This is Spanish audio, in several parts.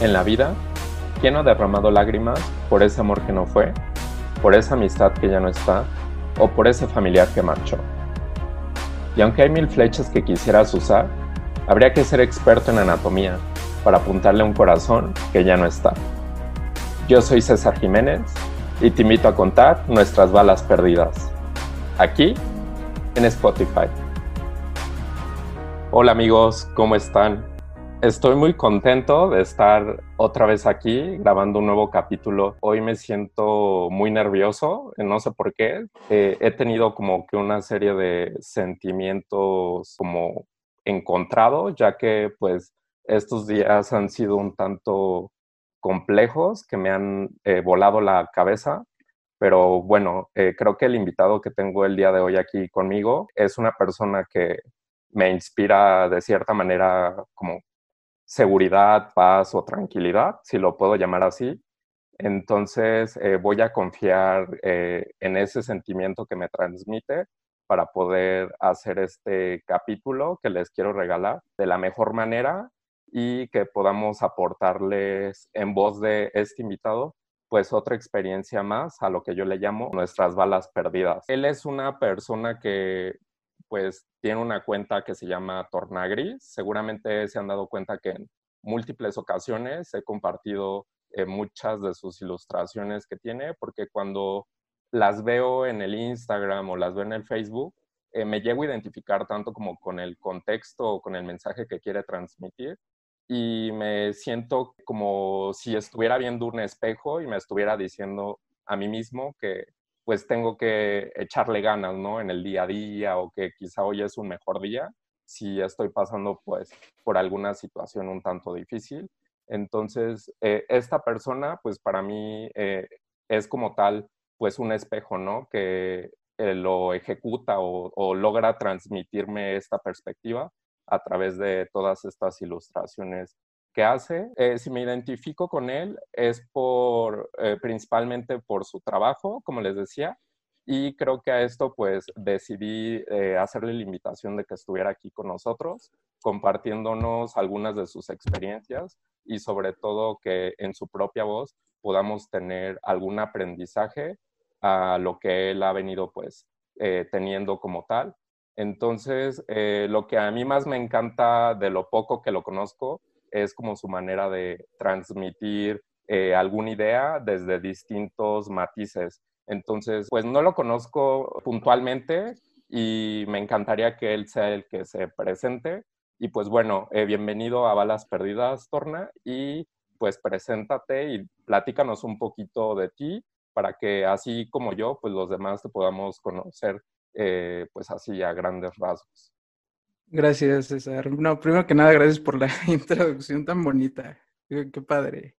En la vida, ¿quién ha derramado lágrimas por ese amor que no fue, por esa amistad que ya no está o por ese familiar que marchó? Y aunque hay mil flechas que quisieras usar, habría que ser experto en anatomía para apuntarle a un corazón que ya no está. Yo soy César Jiménez y te invito a contar nuestras balas perdidas. Aquí en Spotify. Hola amigos, ¿cómo están? Estoy muy contento de estar otra vez aquí grabando un nuevo capítulo. Hoy me siento muy nervioso, no sé por qué. Eh, he tenido como que una serie de sentimientos como encontrados, ya que pues estos días han sido un tanto complejos que me han eh, volado la cabeza. Pero bueno, eh, creo que el invitado que tengo el día de hoy aquí conmigo es una persona que me inspira de cierta manera como seguridad, paz o tranquilidad, si lo puedo llamar así. Entonces eh, voy a confiar eh, en ese sentimiento que me transmite para poder hacer este capítulo que les quiero regalar de la mejor manera y que podamos aportarles en voz de este invitado pues otra experiencia más a lo que yo le llamo nuestras balas perdidas. Él es una persona que pues tiene una cuenta que se llama Tornagris. Seguramente se han dado cuenta que en múltiples ocasiones he compartido eh, muchas de sus ilustraciones que tiene, porque cuando las veo en el Instagram o las veo en el Facebook, eh, me llego a identificar tanto como con el contexto o con el mensaje que quiere transmitir y me siento como si estuviera viendo un espejo y me estuviera diciendo a mí mismo que pues tengo que echarle ganas, ¿no? En el día a día o que quizá hoy es un mejor día si estoy pasando pues por alguna situación un tanto difícil. Entonces, eh, esta persona pues para mí eh, es como tal pues un espejo, ¿no? Que eh, lo ejecuta o, o, logra transmitirme esta perspectiva a través de todas estas ilustraciones que hace. Eh, si me identifico con él es por, eh, principalmente por su trabajo, como les decía, y creo que a esto pues decidí eh, hacerle la invitación de que estuviera aquí con nosotros, compartiéndonos algunas de sus experiencias y sobre todo que en su propia voz podamos tener algún aprendizaje a lo que él ha venido pues teniendo como tal. Entonces, lo que a mí más me encanta de lo poco que lo conozco es como su manera de transmitir eh, alguna idea desde distintos matices. Entonces, pues no lo conozco puntualmente y me encantaría que él sea el que se presente. Y pues bueno, eh, bienvenido a Balas Perdidas, Torna, y pues preséntate y platícanos un poquito de ti para que así como yo, pues los demás te podamos conocer eh, pues así a grandes rasgos. Gracias, César. No, primero que nada, gracias por la introducción tan bonita. Qué, padre.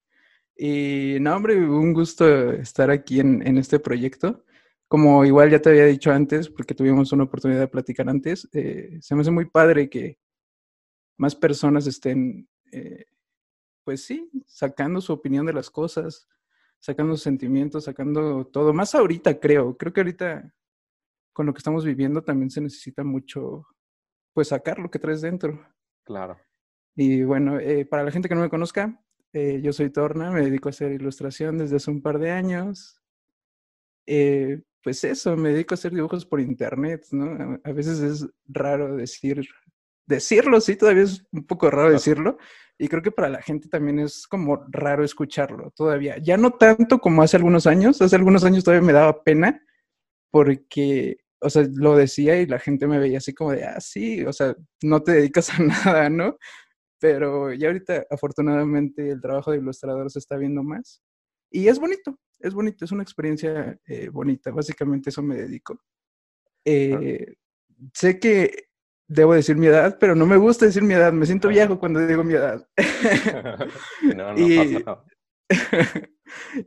Y no, hombre, un gusto estar aquí en, en, este proyecto. Como igual ya te había dicho antes, porque tuvimos una oportunidad de platicar antes, eh, se me hace muy padre que más personas estén, eh, pues sí, sacando su opinión de las cosas, sacando sus sentimientos, sacando todo. Más ahorita, creo. Creo que ahorita, con lo que estamos viviendo, también se necesita mucho pues sacar lo que traes dentro. Claro. Y bueno, eh, para la gente que no me conozca, eh, yo soy Torna, me dedico a hacer ilustración desde hace un par de años. Eh, pues eso, me dedico a hacer dibujos por internet, ¿no? A, veces es raro decir, decirlo, sí, todavía es un poco raro decirlo. Y creo que para la gente también es como raro escucharlo todavía. Ya no tanto como hace algunos años, hace algunos años todavía me daba pena porque o sea, lo decía y la gente me veía así como de, ah, sí, o sea, no te dedicas a nada, ¿no? Pero ya ahorita, afortunadamente, el trabajo de ilustrador se está viendo más. Y es bonito, es bonito, es una experiencia eh, bonita. Básicamente eso me dedico. Eh, sé que debo decir mi edad, pero no me gusta decir mi edad. Me siento viejo cuando digo mi edad. no, no y, pasa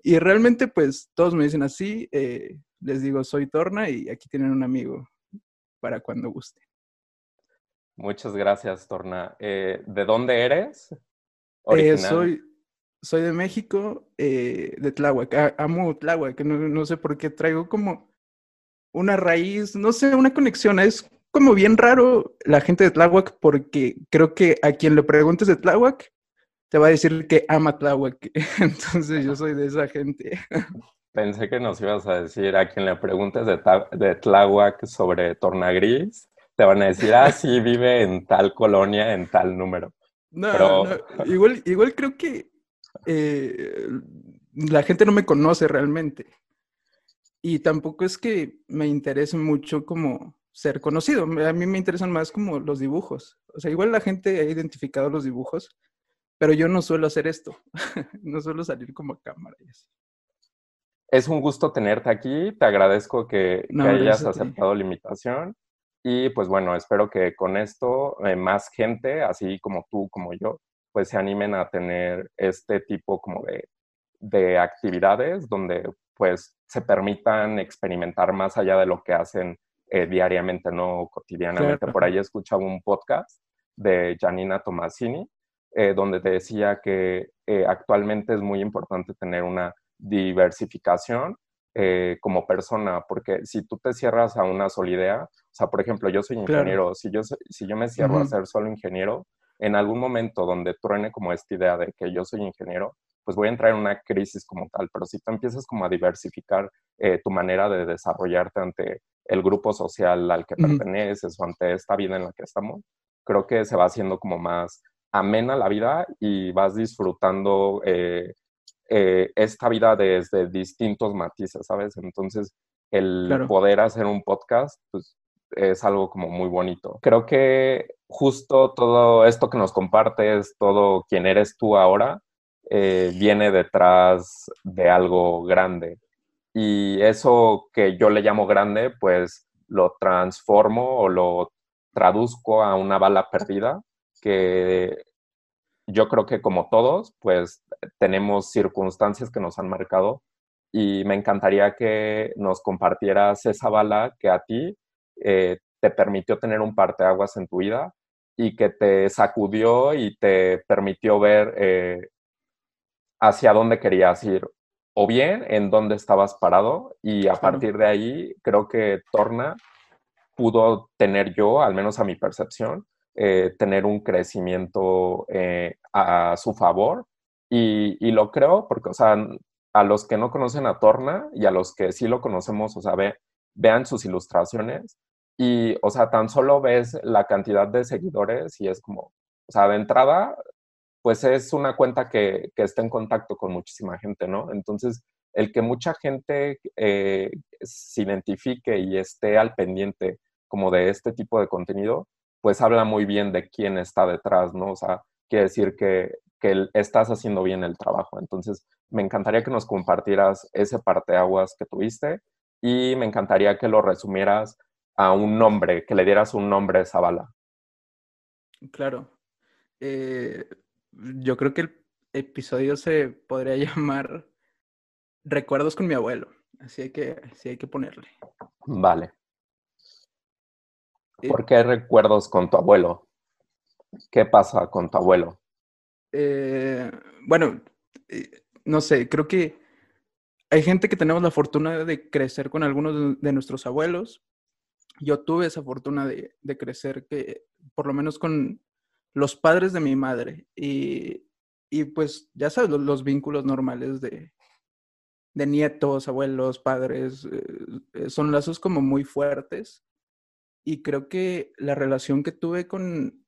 y realmente, pues, todos me dicen así. Eh, les digo, soy Torna y aquí tienen un amigo para cuando guste. Muchas gracias, Torna. Eh, ¿De dónde eres? Eh, soy, soy de México, eh, de Tláhuac. amo Tláhuac, no, no sé por qué traigo como una raíz, no sé, una conexión. Es como bien raro la gente de Tláhuac porque creo que a quien le preguntes de Tláhuac te va a decir que ama Tláhuac. Entonces yo soy de esa gente. Pensé que nos ibas a decir a quien le preguntes de, de Tláhuac sobre Tornagris, te van a decir, ah, sí, vive en tal colonia, en tal número. No, Igual, igual creo que eh, la gente no me conoce realmente. Y tampoco es que me interese mucho como ser conocido. A mí me interesan más como los dibujos. O sea, igual la gente ha identificado los dibujos, pero yo no suelo hacer esto. no suelo salir como a cámara y así. Es un gusto tenerte aquí. Te agradezco que, hayas aceptado la invitación. Y pues bueno, espero que con esto eh, más gente, así como tú, como yo, pues se animen a tener este tipo como de, de actividades donde pues se permitan experimentar más allá de lo que hacen eh, diariamente, no cotidianamente. Por ahí escuchaba un podcast de Janina Tomasini, eh, donde te decía que actualmente es muy importante tener una diversificación eh, como persona, porque si tú te cierras a una sola idea, o sea, por ejemplo, yo soy ingeniero, si, yo, si yo me cierro a ser solo ingeniero, en algún momento donde truene como esta idea de que yo soy ingeniero, pues voy a entrar en una crisis como tal, pero si tú empiezas como a diversificar eh, tu manera de desarrollarte ante el grupo social al que perteneces o ante esta vida en la que estamos, creo que se va haciendo como más amena la vida y vas disfrutando eh, eh, esta vida desde distintos matices, ¿sabes? Entonces, el poder hacer un podcast, pues es algo como muy bonito. Creo que justo todo esto que nos compartes, todo quien eres tú ahora, eh, viene detrás de algo grande. Y eso que yo le llamo grande, pues lo transformo o lo traduzco a una bala perdida que yo creo que como todos, pues tenemos circunstancias que nos han marcado y me encantaría que nos compartieras esa bala que a ti eh, te permitió tener un parteaguas en tu vida y que te sacudió y te permitió ver eh, hacia dónde querías ir o bien en dónde estabas parado y a partir de ahí creo que Torna pudo tener yo, al menos a mi percepción, eh, tener un crecimiento eh, a su favor. Y, lo creo porque, o sea, a los que no conocen a Torna y a los que sí lo conocemos, o sea, vean sus ilustraciones y, o sea, tan solo ves la cantidad de seguidores y es como, o sea, de entrada, pues es una cuenta que, que está en contacto con muchísima gente, ¿no? Entonces, el que mucha gente eh, se identifique y esté al pendiente como de este tipo de contenido, pues habla muy bien de quién está detrás, ¿no? O sea, quiere decir que, que estás haciendo bien el trabajo. Entonces, me encantaría que nos compartieras ese parteaguas que tuviste y me encantaría que lo resumieras a un nombre, que le dieras un nombre a esa bala. Claro. Eh, yo creo que el episodio se podría llamar Recuerdos con mi abuelo. Así hay que, así hay que ponerle. Vale. ¿Por qué recuerdos con tu abuelo? ¿Qué pasa con tu abuelo? Eh, bueno, eh, no sé, creo que hay gente que tenemos la fortuna de crecer con algunos de nuestros abuelos. Yo tuve esa fortuna de, crecer que, por lo menos con los padres de mi madre. Y, pues, ya sabes, los, vínculos normales de, de, nietos, abuelos, padres, eh, son lazos como muy fuertes y creo que la relación que tuve con,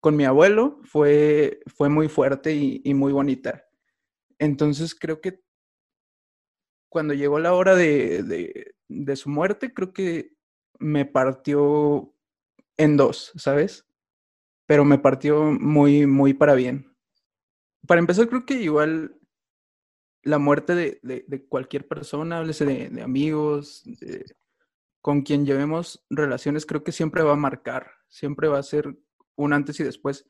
con mi abuelo fue, fue muy fuerte y, muy bonita. Entonces creo que cuando llegó la hora de, de, su muerte, creo que me partió en dos, ¿sabes? Pero me partió muy, muy para bien. Para empezar, creo que igual la muerte de, de cualquier persona, háblese de, amigos, con quien llevemos relaciones, creo que siempre va a marcar, siempre va a ser un antes y después,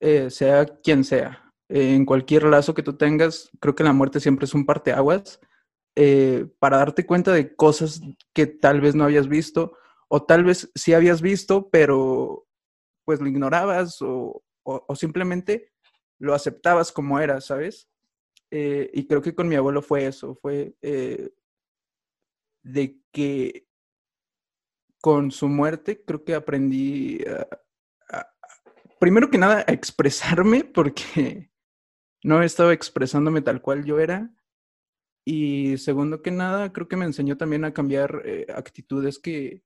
eh, sea quien sea. en cualquier lazo que tú tengas, creo que la muerte siempre es un parteaguas eh, para darte cuenta de cosas que tal vez no habías visto o tal vez sí habías visto, pero pues lo ignorabas o, simplemente lo aceptabas como era, ¿sabes? Eh, y creo que con mi abuelo fue eso, fue de que con su muerte creo que aprendí, primero que nada, a expresarme porque no estaba expresándome tal cual yo era. Y segundo que nada, creo que me enseñó también a cambiar eh, actitudes que,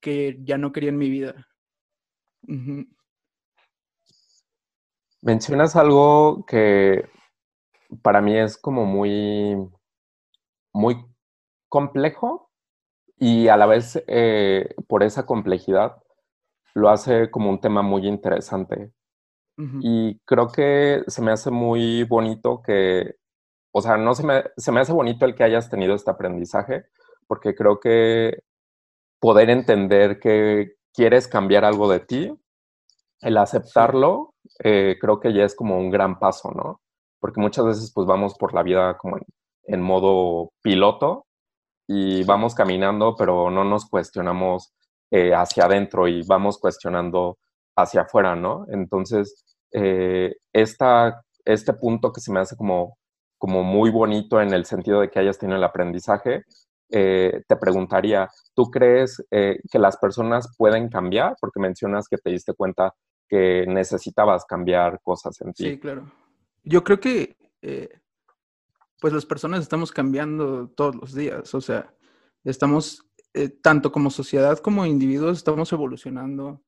que ya no quería en mi vida. Mencionas algo que para mí es como muy, muy complejo y a la vez eh, por esa complejidad lo hace como un tema muy interesante. Y creo que se me hace muy bonito que, o sea, no se me, se me hace bonito el que hayas tenido este aprendizaje, porque creo que poder entender que quieres cambiar algo de ti, el aceptarlo, eh, creo que ya es como un gran paso, ¿no? Porque muchas veces pues vamos por la vida como en modo piloto y vamos caminando, pero no nos cuestionamos eh, hacia adentro y vamos cuestionando hacia afuera, ¿no? Entonces, eh, este punto que se me hace como, como muy bonito en el sentido de que hayas tenido el aprendizaje, eh, te preguntaría, ¿tú crees que las personas pueden cambiar? Porque mencionas que te diste cuenta que necesitabas cambiar cosas en ti. Sí, claro. Yo creo que pues las personas estamos cambiando todos los días, o sea, estamos, eh, tanto como sociedad como individuos, estamos evolucionando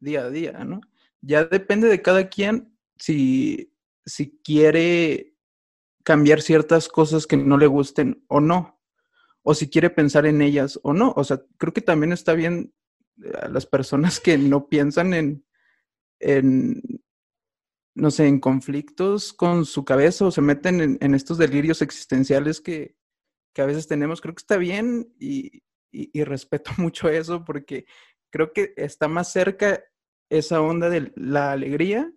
día a día, ¿no? Ya depende de cada quien si, si quiere cambiar ciertas cosas que no le gusten o no, o si quiere pensar en ellas o no. O sea, creo que también está bien eh, a las personas que no piensan en, en no sé, en conflictos con su cabeza o se meten en, estos delirios existenciales que, a veces tenemos. Creo que está bien y, respeto mucho eso porque creo que está más cerca esa onda de la alegría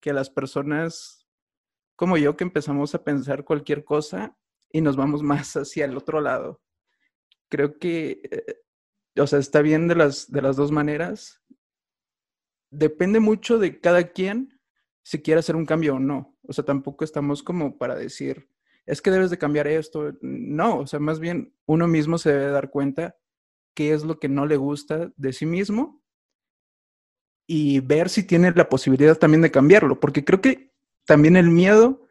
que las personas como yo que empezamos a pensar cualquier cosa y nos vamos más hacia el otro lado. Creo que, eh, o sea, está bien de las, de las dos maneras. Depende mucho de cada quien si quiere hacer un cambio o no. O sea, tampoco estamos como para decir, es que debes de cambiar esto. No, o sea, más bien uno mismo se debe dar cuenta qué es lo que no le gusta de sí mismo y ver si tiene la posibilidad también de cambiarlo, porque creo que también el miedo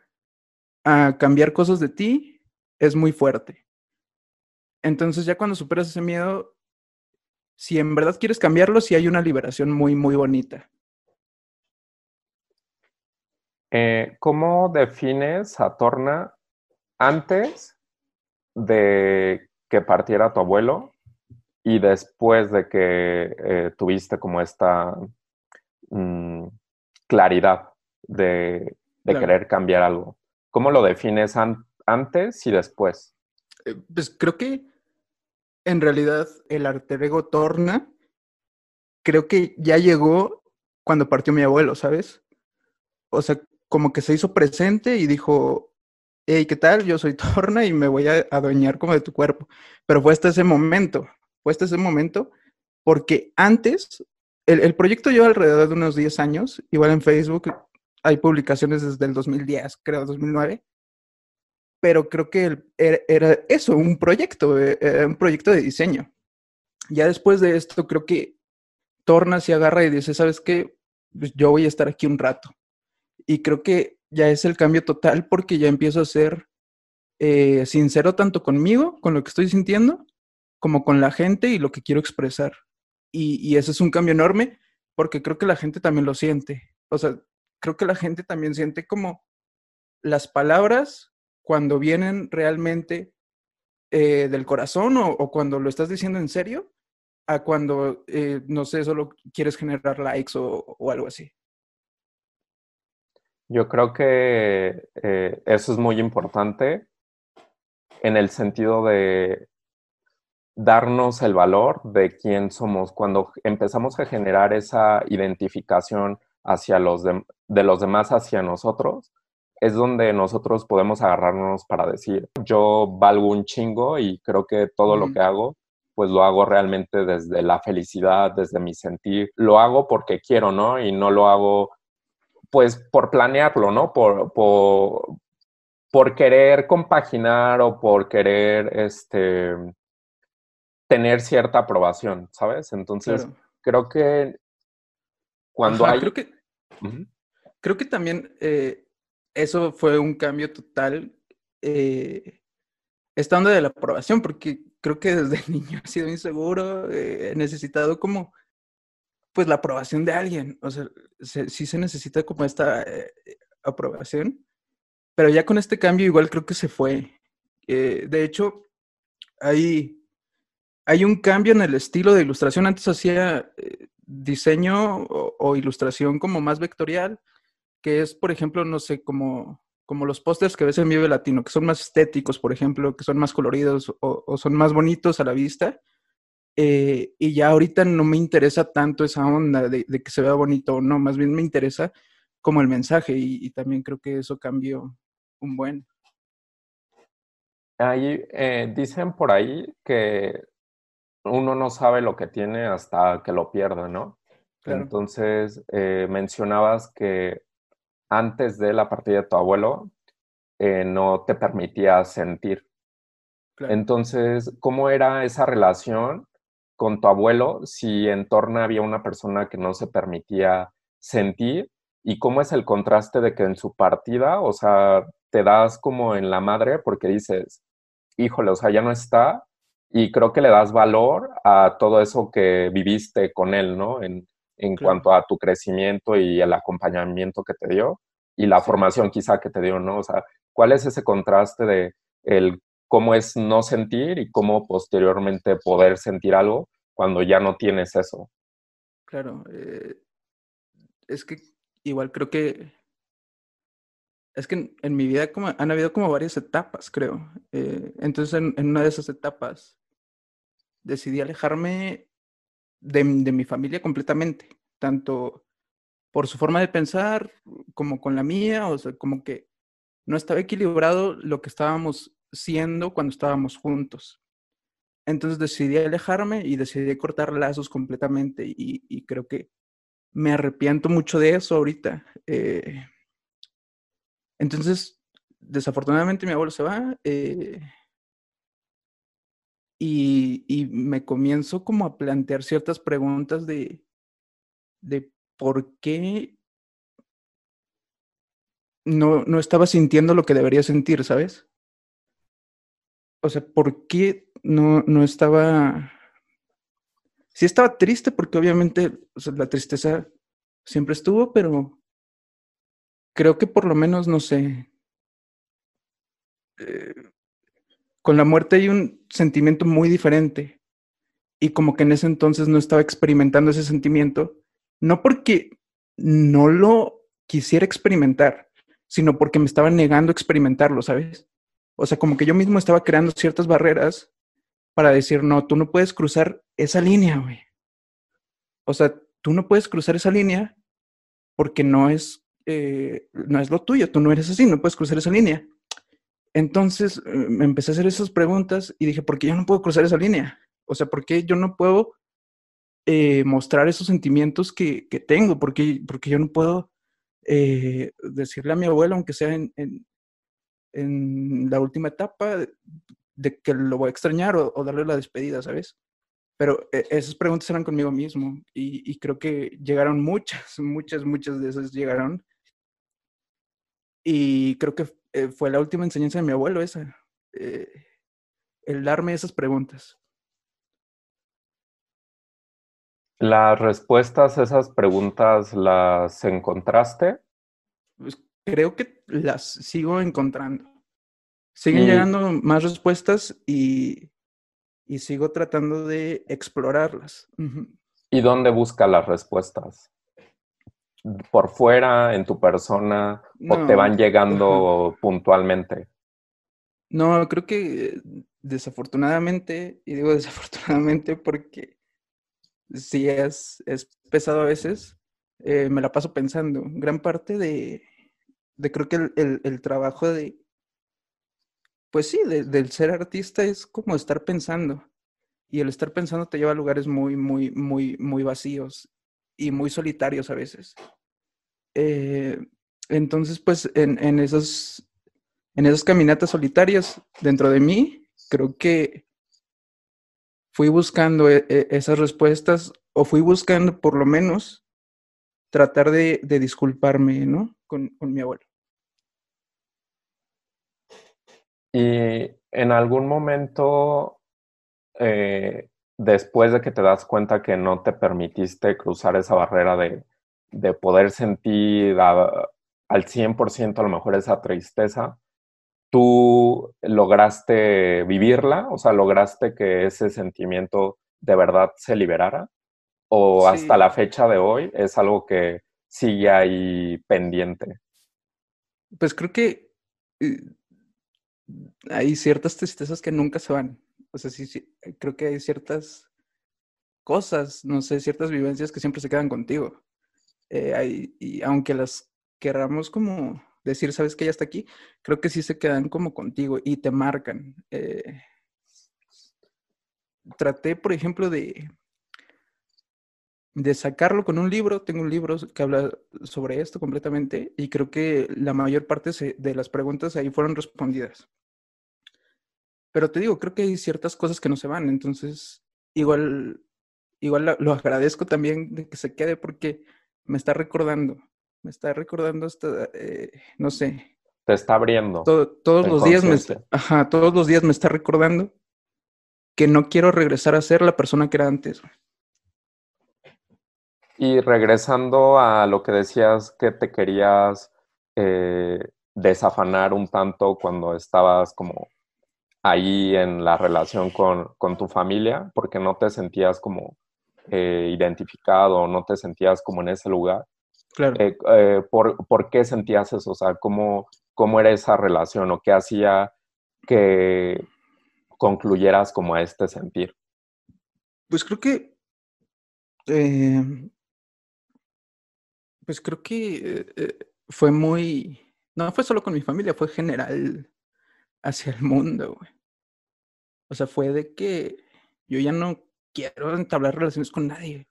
a cambiar cosas de ti es muy fuerte. Entonces ya cuando superas ese miedo, si en verdad quieres cambiarlo, sí hay una liberación muy, muy bonita. Eh, ¿Cómo defines a Torna antes de que partiera tu abuelo y después de que eh, tuviste como esta mm, claridad de, querer cambiar algo? ¿Cómo lo defines antes y después? Eh, pues creo que en realidad el arte ego Torna creo que ya llegó cuando partió mi abuelo, ¿sabes? O sea, como que se hizo presente y dijo, hey, ¿qué tal? Yo soy Torna y me voy a adueñar como de tu cuerpo. Pero fue hasta ese momento, fue hasta ese momento, porque antes, el, proyecto lleva alrededor de unos 10 años, igual en Facebook hay publicaciones desde el 2010, creo, 2009, pero creo que era, eso, un proyecto, eh, era un proyecto de diseño. Ya después de esto, creo que Torna se agarra y dice, ¿sabes qué? Pues yo voy a estar aquí un rato y creo que ya es el cambio total porque ya empiezo a ser eh, sincero tanto conmigo, con lo que estoy sintiendo, como con la gente y lo que quiero expresar. Y, y ese es un cambio enorme porque creo que la gente también lo siente. O sea, creo que la gente también siente como las palabras cuando vienen realmente eh, del corazón o, cuando lo estás diciendo en serio, a cuando, eh, no sé, solo quieres generar likes o algo así. Yo creo que eh, eso es muy importante en el sentido de darnos el valor de quién somos. Cuando empezamos a generar esa identificación hacia los de, los demás hacia nosotros, es donde nosotros podemos agarrarnos para decir, yo valgo un chingo y creo que todo lo que hago, pues lo hago realmente desde la felicidad, desde mi sentir. Lo hago porque quiero, ¿no? Y no lo hago pues por planearlo, ¿no? Por, por, querer compaginar o por querer este, tener cierta aprobación, ¿sabes? Entonces, creo que cuando hay... Creo que, creo que también eh, eso fue un cambio total. Eh, estando de la aprobación, porque creo que desde niño he sido inseguro, eh, he necesitado como, pues, la aprobación de alguien. O sea, sí se necesita como esta eh, aprobación, pero ya con este cambio igual creo que se fue. de hecho, hay, hay un cambio en el estilo de ilustración. Antes hacía diseño o, ilustración como más vectorial, que es, por ejemplo, no sé, como, como los pósters que ves en Vive Latino, que son más estéticos, por ejemplo, que son más coloridos o, son más bonitos a la vista. Eh, y ya ahorita no me interesa tanto esa onda de, que se vea bonito o no, más bien me interesa como el mensaje y, también creo que eso cambió un buen. Ahí eh, dicen por ahí que uno no sabe lo que tiene hasta que lo pierde, ¿no? Entonces, eh, mencionabas que antes de la partida de tu abuelo eh, no te permitía sentir. Entonces, ¿cómo era esa relación con tu abuelo si en torno había una persona que no se permitía sentir? ¿Y cómo es el contraste de que en su partida, o sea, te das como en la madre porque dices, híjole, o sea, ya no está, y creo que le das valor a todo eso que viviste con él, ¿no? En, en cuanto a tu crecimiento y el acompañamiento que te dio y la formación quizá que te dio, ¿no? O sea, ¿cuál es ese contraste de el cómo es no sentir y cómo posteriormente poder sentir algo cuando ya no tienes eso? Claro, eh, es que igual creo que es que en, mi vida como, han habido como varias etapas, creo. Eh, entonces, en, una de esas etapas, decidí alejarme de, mi familia completamente, tanto por su forma de pensar como con la mía, o sea, como que no estaba equilibrado lo que estábamos siendo cuando estábamos juntos. Entonces decidí alejarme y decidí cortar lazos completamente y, creo que me arrepiento mucho de eso ahorita. Eh, entonces, desafortunadamente mi abuelo se va eh, y, me comienzo como a plantear ciertas preguntas de, de por qué no, no estaba sintiendo lo que debería sentir, ¿sabes? O sea, ¿por qué no, no estaba... Sí estaba triste porque obviamente la tristeza siempre estuvo, pero creo que por lo menos, no sé, eh, con la muerte hay un sentimiento muy diferente y como que en ese entonces no estaba experimentando ese sentimiento, no porque no lo quisiera experimentar, sino porque me estaba negando a experimentarlo, ¿sabes? O sea, como que yo mismo estaba creando ciertas barreras para decir, no, tú no puedes cruzar esa línea, güey. O sea, tú no puedes cruzar esa línea porque no es eh, no es lo tuyo, tú no eres así, no puedes cruzar esa línea. Entonces eh, me empecé a hacer esas preguntas y dije, ¿por qué yo no puedo cruzar esa línea? O sea, ¿por qué yo no puedo eh, mostrar esos sentimientos que, que tengo? ¿Por qué, porque yo no puedo decirle a mi abuelo, aunque sea en, la última etapa, de, que lo voy a extrañar o, o darle la despedida, ¿sabes? Pero esas preguntas eran conmigo mismo y, y, creo que llegaron muchas, muchas, muchas de esas llegaron y creo que eh, fue la última enseñanza de mi abuelo esa, eh, el darme esas preguntas. ¿Las respuestas a esas preguntas las encontraste? Pues creo que las sigo encontrando. Siguen llegando más respuestas y, y, sigo tratando de explorarlas. ¿Y dónde busca las respuestas? por fuera, en tu persona, o te van llegando puntualmente? No, creo que desafortunadamente, y digo desafortunadamente porque si es, es pesado a veces, eh, me la paso pensando. Gran parte de, de creo que el, el, trabajo de, pues sí, del ser artista es como estar pensando. Y el estar pensando te lleva a lugares muy, muy, muy, muy vacíos y muy solitarios a veces. Eh, entonces, pues en, en, esos, en esas caminatas solitarias dentro de mí, creo que fui buscando e, e, esas respuestas o fui buscando por lo menos tratar de, de disculparme, ¿no? Con, con, mi abuelo. Y en algún momento, eh, después de que te das cuenta que no te permitiste cruzar esa barrera de, de poder sentir al 100% a lo mejor esa tristeza, ¿tú lograste vivirla? O sea, ¿lograste que ese sentimiento de verdad se liberara? ¿O hasta la fecha de hoy es algo que sigue ahí pendiente? Pues creo que eh, hay ciertas tristezas que nunca se van. O sea, sí, sí, creo que hay ciertas cosas, no sé, ciertas vivencias que siempre se quedan contigo. Eh, y aunque las queramos como decir, sabes que ya está aquí, creo que sí se quedan como contigo y te marcan. Eh, traté, por ejemplo, de, de sacarlo con un libro. Tengo un libro que habla sobre esto completamente y creo que la mayor parte de las preguntas ahí fueron respondidas. Pero te digo, creo que hay ciertas cosas que no se van, entonces igual, igual lo agradezco también de que se quede porque me está recordando, me está recordando hasta, eh, no sé. Te está abriendo. todos los días me, ajá, todos los días me está recordando que no quiero regresar a ser la persona que era antes. Y regresando a lo que decías que te querías eh, desafanar un tanto cuando estabas como ahí en la relación con, con tu familia, porque no te sentías como eh, identificado, no te sentías como en ese lugar. Claro. Eh, por, por, qué sentías eso? O sea, ¿cómo, ¿cómo era esa relación o qué hacía que concluyeras como a este sentir? Pues creo que, eh, pues creo que eh, fue muy, no fue solo con mi familia, fue general hacia el mundo, güey. O sea, fue de que yo ya no quiero entablar relaciones con nadie.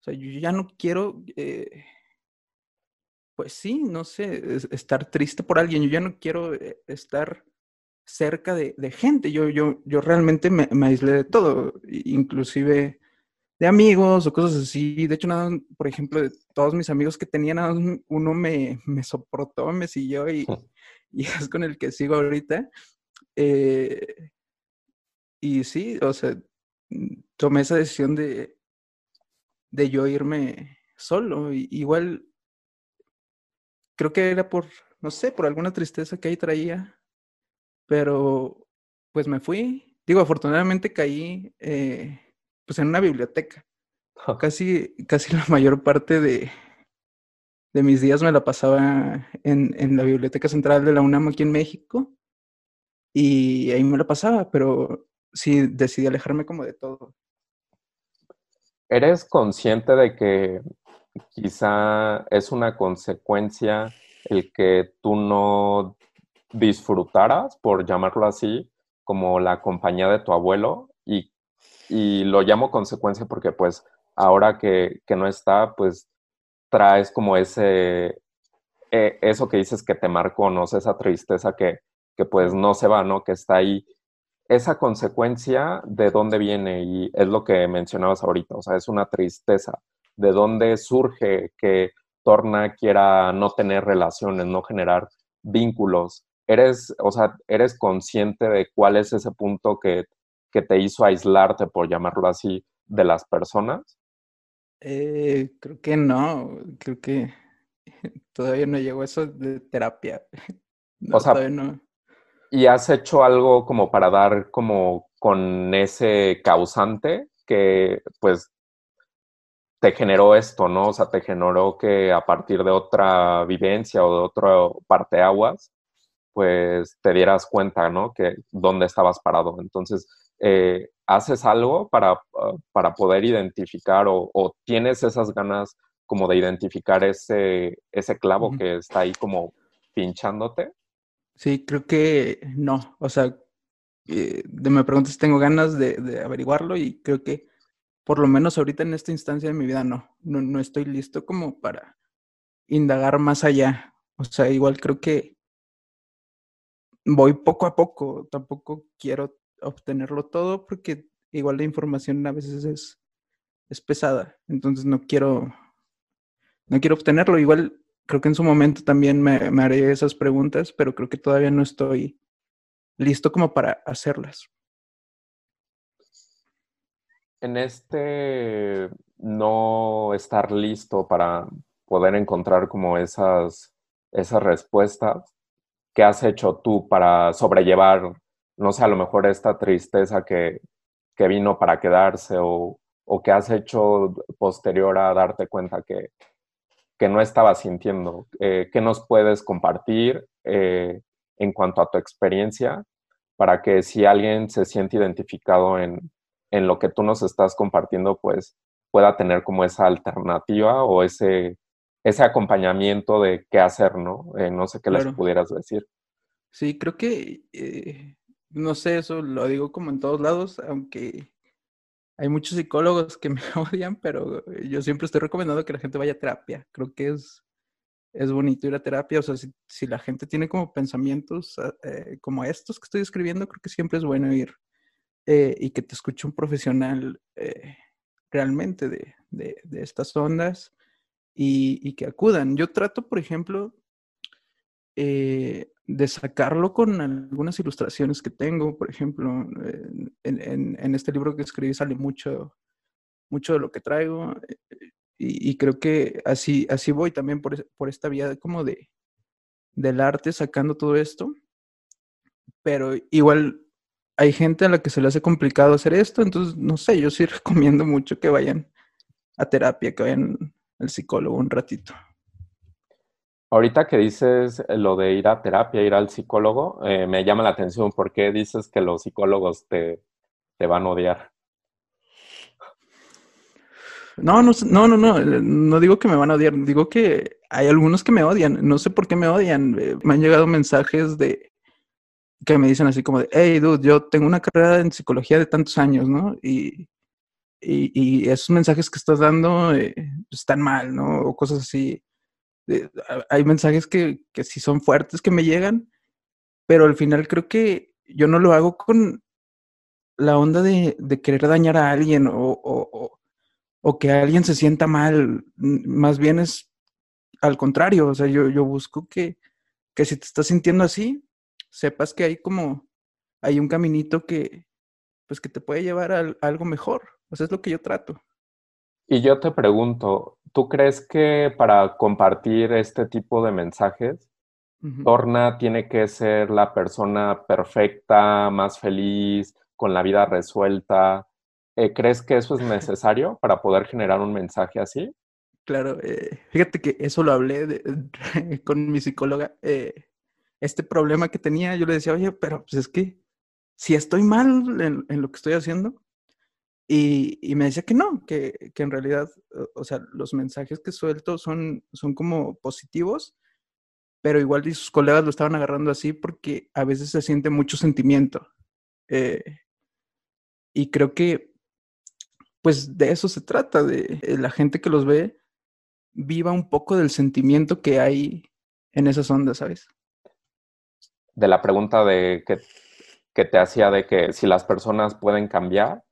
O sea, yo ya no quiero, eh, pues sí, no sé, estar triste por alguien. Yo ya no quiero estar cerca de, gente. Yo, yo, yo realmente me, aislé de todo, inclusive de amigos o cosas así. De hecho, nada, por ejemplo, todos mis amigos que tenían, uno me, me soportó, me siguió y, y, es con el que sigo ahorita. Eh, y sí, o sea, tomé esa decisión de, de yo irme solo. igual, creo que era por, no sé, por alguna tristeza que ahí traía pero pues me fui. Digo, afortunadamente caí eh, pues en una biblioteca. Casi, casi la mayor parte de, de mis días me la pasaba en, en, la Biblioteca Central de la UNAM aquí en México. Y ahí me la pasaba, pero sí decidí alejarme como de todo. ¿Eres consciente de que quizá es una consecuencia el que tú no disfrutaras, por llamarlo así, como la compañía de tu abuelo y, lo llamo consecuencia porque pues ahora que, no está, pues traes como ese, e, eso que dices que te marcó, ¿no? esa tristeza que, que pues no se va, ¿no? Que está ahí. Esa consecuencia, ¿de dónde viene? Y es lo que mencionabas ahorita, o sea, es una tristeza. ¿De dónde surge que Torna quiera no tener relaciones, no generar vínculos? eres, o sea, eres consciente de cuál es ese punto que, que te hizo aislarte, por llamarlo así, de las personas? Eh, creo que no, creo que todavía no llegó eso de terapia. o sea, no. ¿y has hecho algo como para dar como con ese causante que pues te generó esto, ¿no? O sea, te generó que a partir de otra vivencia o de otra parte aguas, pues te dieras cuenta, ¿no? Que dónde estabas parado. Entonces, eh, ¿haces algo para, ah, para poder identificar o, tienes esas ganas como de identificar ese, ese clavo que está ahí como pinchándote? Sí, creo que no. O sea, eh, me preguntas si tengo ganas de, de, averiguarlo y creo que por lo menos ahorita en esta instancia de mi vida no, no, no estoy listo como para indagar más allá. O sea, igual creo que voy poco a poco, tampoco quiero obtenerlo todo porque igual la información a veces es, es pesada, entonces no quiero, no quiero obtenerlo. Igual creo que en su momento también me, haré esas preguntas, pero creo que todavía no estoy listo como para hacerlas. En este no estar listo para poder encontrar como esas, esas respuestas, ¿qué has hecho tú para sobrellevar, no sé, a lo mejor esta tristeza que, que vino para quedarse o, o qué has hecho posterior a darte cuenta que, que no estabas sintiendo? Eh, ¿Qué nos puedes compartir eh, en cuanto a tu experiencia para que si alguien se siente identificado en, en lo que tú nos estás compartiendo, pues pueda tener como esa alternativa o ese, ese acompañamiento de qué hacer, ¿no? Eh, no sé qué les pudieras decir. Sí, creo que, eh, no sé, eso lo digo como en todos lados, aunque hay muchos psicólogos que me odian, pero yo siempre estoy recomendando que la gente vaya a terapia. Creo que es, es bonito ir a terapia. O sea, si, la gente tiene como pensamientos ah, eh, como estos que estoy escribiendo, creo que siempre es bueno ir y que te escuche un profesional realmente de, de, estas ondas y, que acudan. Yo trato, por ejemplo, eh, de sacarlo con algunas ilustraciones que tengo. Por ejemplo, en, este libro que escribí sale mucho, mucho de lo que traigo. Eh, y, creo que así, así voy también por, por esta vía como de del arte sacando todo esto. Pero igual hay gente a la que se le hace complicado hacer esto, entonces no sé, yo sí recomiendo mucho que vayan a terapia, que vayan al psicólogo un ratito. Ahorita que dices lo de ir a terapia, ir al psicólogo, eh, me llama la atención. ¿Por qué dices que los psicólogos te, te van a odiar? No, no, no, no, no, no digo que me van a odiar, digo que hay algunos que me odian, no sé por qué me odian. Eh, me han llegado mensajes de, que me dicen así como de, hey, dude, yo tengo una carrera en psicología de tantos años, ¿no? Y, y, esos mensajes que estás dando eh, están mal, ¿no? O cosas así. Hay mensajes que, que sí son fuertes que me llegan, pero al final creo que yo no lo hago con la onda de, de querer dañar a alguien o, o, o, que alguien se sienta mal. Más bien es al contrario, o sea, yo, yo busco que, que si te estás sintiendo así, sepas que hay como, hay un caminito que, pues que te puede llevar a, algo mejor. O sea, es lo que yo trato. Y yo te pregunto, ¿tú crees que para compartir este tipo de mensajes, Torna tiene que ser la persona perfecta, más feliz, con la vida resuelta? Eh, ¿Crees que eso es necesario para poder generar un mensaje así? Claro, eh, fíjate que eso lo hablé con mi psicóloga. Eh, este problema que tenía, yo le decía, oye, pero pues es que si estoy mal en, lo que estoy haciendo, y, me decía que no, que, que, en realidad, o sea, los mensajes que suelto son, son como positivos, pero igual y sus colegas lo estaban agarrando así porque a veces se siente mucho sentimiento. Eh, y creo que, pues de eso se trata, de la gente que los ve viva un poco del sentimiento que hay en esas ondas, ¿sabes? de la pregunta de que, que, te hacía de que si las personas pueden cambiar,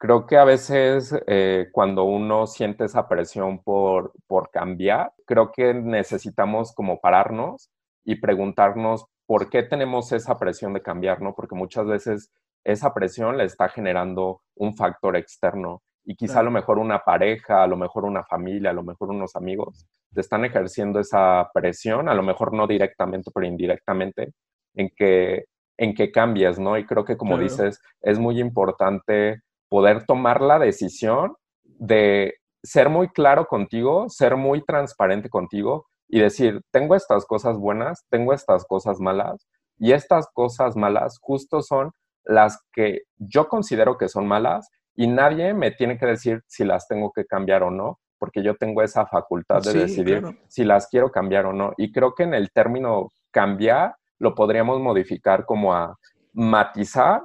creo que a veces eh, cuando uno siente esa presión por, por cambiar, creo que necesitamos como pararnos y preguntarnos por qué tenemos esa presión de cambiar, ¿no? Porque muchas veces esa presión le está generando un factor externo y quizá a lo mejor una pareja, a lo mejor una familia, a lo mejor unos amigos, te están ejerciendo esa presión, a lo mejor no directamente, pero indirectamente, en que, en que cambies, ¿no? Y creo que como dices, es muy importante poder tomar la decisión de ser muy claro contigo, ser muy transparente contigo y decir, tengo estas cosas buenas, tengo estas cosas malas, y estas cosas malas justo son las que yo considero que son malas y nadie me tiene que decir si las tengo que cambiar o no, porque yo tengo esa facultad de decidir si las quiero cambiar o no. Y creo que en el término cambiar lo podríamos modificar como a matizar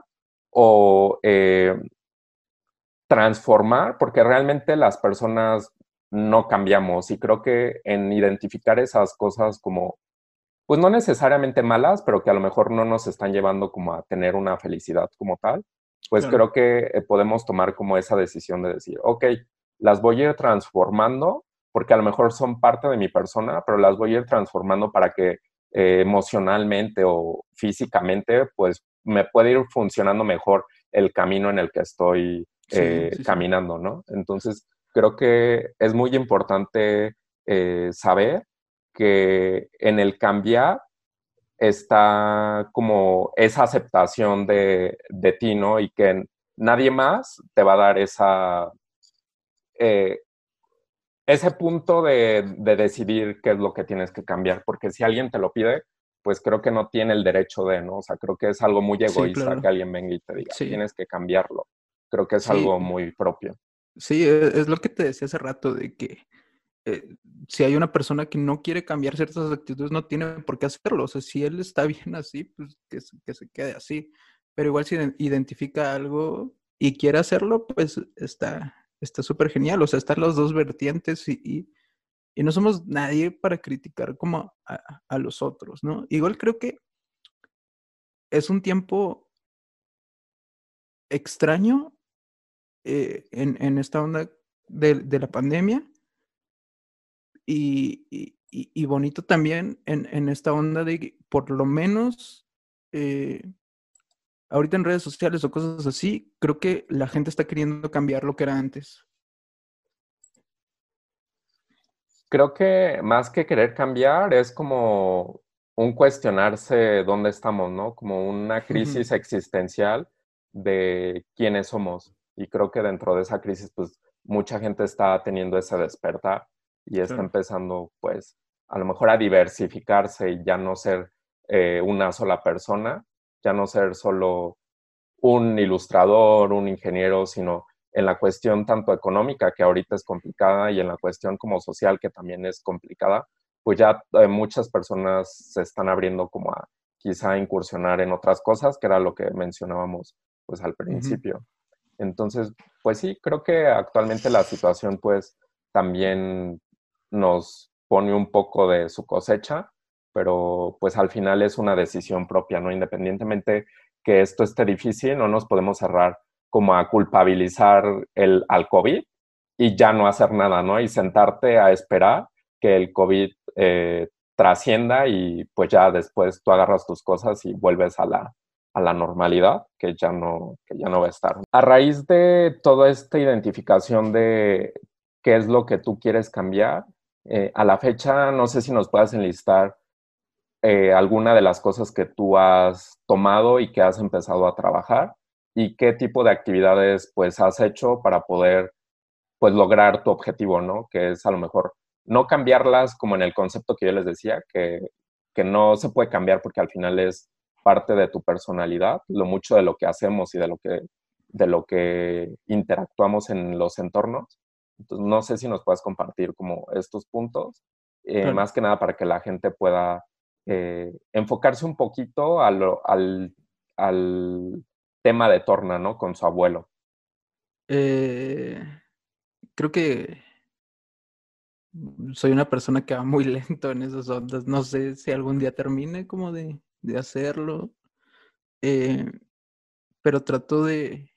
o eh, transformar, porque realmente las personas no cambiamos y creo que en identificar esas cosas como, pues no necesariamente malas, pero que a lo mejor no nos están llevando como a tener una felicidad como tal, pues creo que eh, podemos tomar como esa decisión de decir, ok, las voy a ir transformando, porque a lo mejor son parte de mi persona, pero las voy a ir transformando para que eh, emocionalmente o físicamente, pues me puede ir funcionando mejor el camino en el que estoy eh, caminando, ¿no? Entonces, creo que es muy importante eh, saber que en el cambiar está como esa aceptación de, de ti, ¿no? Y que nadie más te va a dar esa, eh, ese punto de, decidir qué es lo que tienes que cambiar, porque si alguien te lo pide, pues creo que no tiene el derecho de, ¿no? O sea, creo que es algo muy egoísta que alguien venga y te diga, tienes que cambiarlo. Creo que es algo muy propio. Sí, e, es lo que te decía hace rato, de que eh, si hay una persona que no quiere cambiar ciertas actitudes, no tiene por qué hacerlo. O sea, si él está bien así, pues que, que se quede así. Pero igual si identifica algo y quiere hacerlo, pues está está súper genial. O sea, están las dos vertientes y, y, no somos nadie para criticar como a, los otros, ¿no? Igual creo que es un tiempo extraño eh, en, en, esta onda de, de la pandemia y, y, y, bonito también en, en, esta onda de que por lo menos eh, ahorita en redes sociales o cosas así, creo que la gente está queriendo cambiar lo que era antes. Creo que más que querer cambiar es como un cuestionarse dónde estamos, ¿no? Como una crisis existencial de quiénes somos. Y creo que dentro de esa crisis, pues mucha gente está teniendo ese despertar y está empezando, pues, a lo mejor a diversificarse y ya no ser eh, una sola persona, ya no ser solo un ilustrador, un ingeniero, sino en la cuestión tanto económica, que ahorita es complicada, y en la cuestión como social, que también es complicada, pues ya eh, muchas personas se están abriendo como a quizá incursionar en otras cosas, que era lo que mencionábamos pues al principio. Entonces, pues sí, creo que actualmente la situación pues también nos pone un poco de su cosecha, pero pues al final es una decisión propia, ¿no? Independientemente que esto esté difícil, no nos podemos cerrar como a culpabilizar el, al COVID y ya no hacer nada, ¿no? Y sentarte a esperar que el COVID eh, trascienda y pues ya después tú agarras tus cosas y vuelves a la, a la normalidad, que ya, no, que ya no va a estar. A raíz de toda esta identificación de qué es lo que tú quieres cambiar, eh, a la fecha no sé si nos puedas enlistar eh, alguna de las cosas que tú has tomado y que has empezado a trabajar y qué tipo de actividades pues has hecho para poder pues lograr tu objetivo, ¿no? Que es a lo mejor no cambiarlas como en el concepto que yo les decía, que, que no se puede cambiar porque al final es parte de tu personalidad, lo mucho de lo que hacemos y de lo que, de lo que interactuamos en los entornos. Entonces, no sé si nos puedes compartir como estos puntos, eh, más que nada para que la gente pueda eh, enfocarse un poquito al, al, tema de Torna, ¿no? Con su abuelo. Eh, creo que soy una persona que va muy lento en esas ondas. No sé si algún día termine como de, de hacerlo. Eh, pero trato de,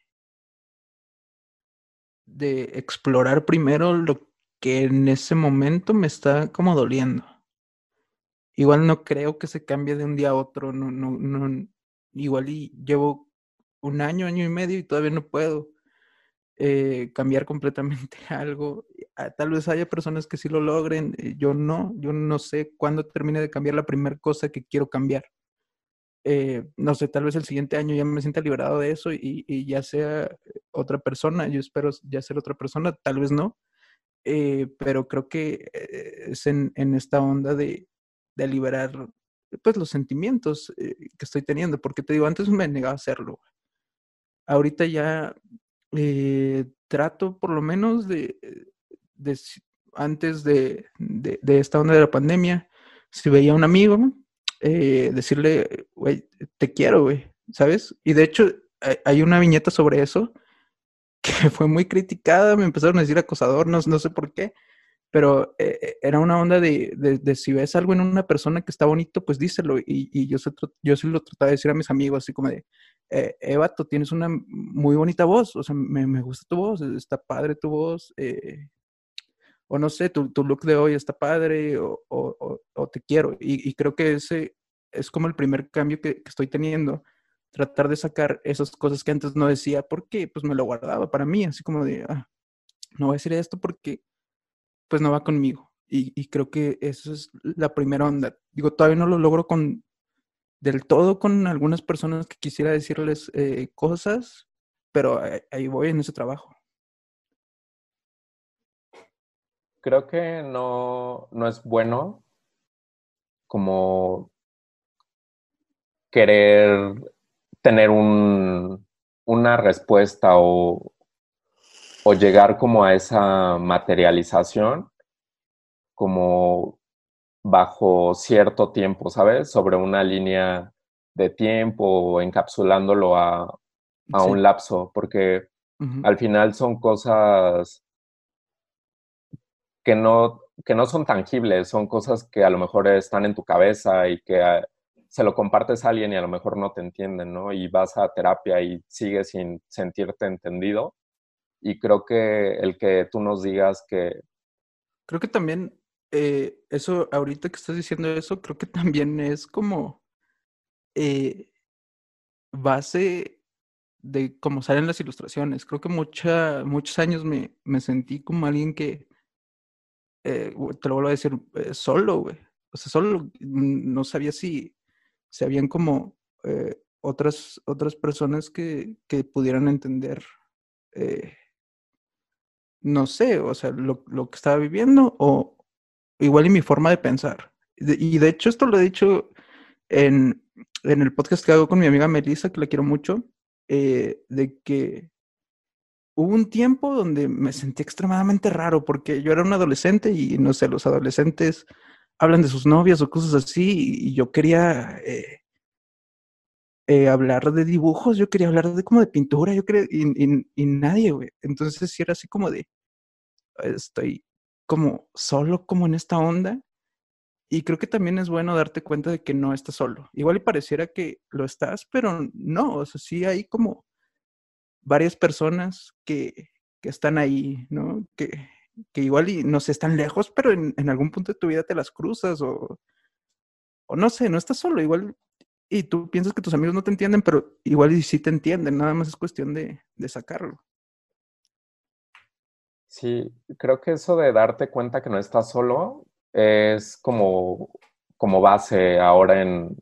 de explorar primero lo que en ese momento me está como doliendo igual no creo que se cambie de un día a otro, no, no, no, igual y llevo un año, año y medio y todavía no puedo eh, cambiar completamente algo. Ah, tal vez haya personas que sí lo logren, eh, yo no, yo no sé cuándo termine de cambiar la primera cosa que quiero cambiar. Eh, no sé, tal vez el siguiente año ya me sienta liberado de eso y, y ya sea otra persona, yo espero ya ser otra persona, tal vez no, pero creo que es en, en esta onda de, de liberar pues los sentimientos eh, que estoy teniendo, porque te digo, antes me negaba a hacerlo. Ahorita ya eh, trato por lo menos de, antes de, de, esta onda de la pandemia, si veía a un amigo, eh, decirle, güey, te quiero, güey, ¿sabes? Y de hecho hay una viñeta sobre eso que fue muy criticada, me empezaron a decir acosador, no, no sé por qué, pero eh, eh, era una onda de, de, si ves algo en una persona que está bonito, pues díselo. Y, y yo, yo sí lo trataba de decir a mis amigos, así como de, eh, Eva, tú tienes una muy bonita voz, o sea, me, me gusta tu voz, está padre tu voz, eh, o no sé, tu, tu, look de hoy está padre, o, o, te quiero. Y, y, creo que ese, es como el primer cambio que, estoy teniendo. Tratar de sacar esas cosas que antes no decía porque pues me lo guardaba para mí, así como de, ah, no voy a decir esto porque pues no va conmigo. Y, y creo que eso es la primera onda. Digo, todavía no lo logro con del todo con algunas personas que quisiera decirles eh, cosas, pero ahí voy en ese trabajo. Creo que no, no es bueno como querer tener un, una respuesta o, o llegar como a esa materialización como bajo cierto tiempo, ¿sabes? Sobre una línea de tiempo, encapsulándolo a, a un lapso, porque al final son cosas que no, que no son tangibles, son cosas que a lo mejor están en tu cabeza y que ah, se lo compartes a alguien y a lo mejor no te entienden, ¿no? Y vas a terapia y sigues sin sentirte entendido. Y creo que el que tú nos digas que... Creo que también eh, eso, ahorita que estás diciendo eso, creo que también es como eh, base de cómo salen las ilustraciones. Creo que mucha, muchos años me, me sentí como alguien que, eh, te lo vuelvo a decir, solo, güey. O sea, solo no sabía si, si habían como otras, otras personas que, que pudieran entender, no sé, o sea, lo, lo que estaba viviendo o, igual y mi forma de pensar. Y de hecho esto lo he dicho en, en el podcast que hago con mi amiga Melissa, que la quiero mucho, eh, de que hubo un tiempo donde me sentí extremadamente raro porque yo era un adolescente y no sé, los adolescentes hablan de sus novias o cosas así y yo quería eh, eh, hablar de dibujos, yo quería hablar de como de pintura, yo quería, y, y, y nadie, güey. Entonces sí era así como de, estoy como solo como en esta onda. Y creo que también es bueno darte cuenta de que no estás solo. Igual y pareciera que lo estás, pero no, o sea, sí hay como varias personas que, que están ahí, ¿no? Que, que igual y no sé, están lejos, pero en, en, algún punto de tu vida te las cruzas o, o no sé, no estás solo, igual y tú piensas que tus amigos no te entienden, pero igual y sí te entienden, nada más es cuestión de, de sacarlo. Sí, creo que eso de darte cuenta que no estás solo es como, como base ahora en,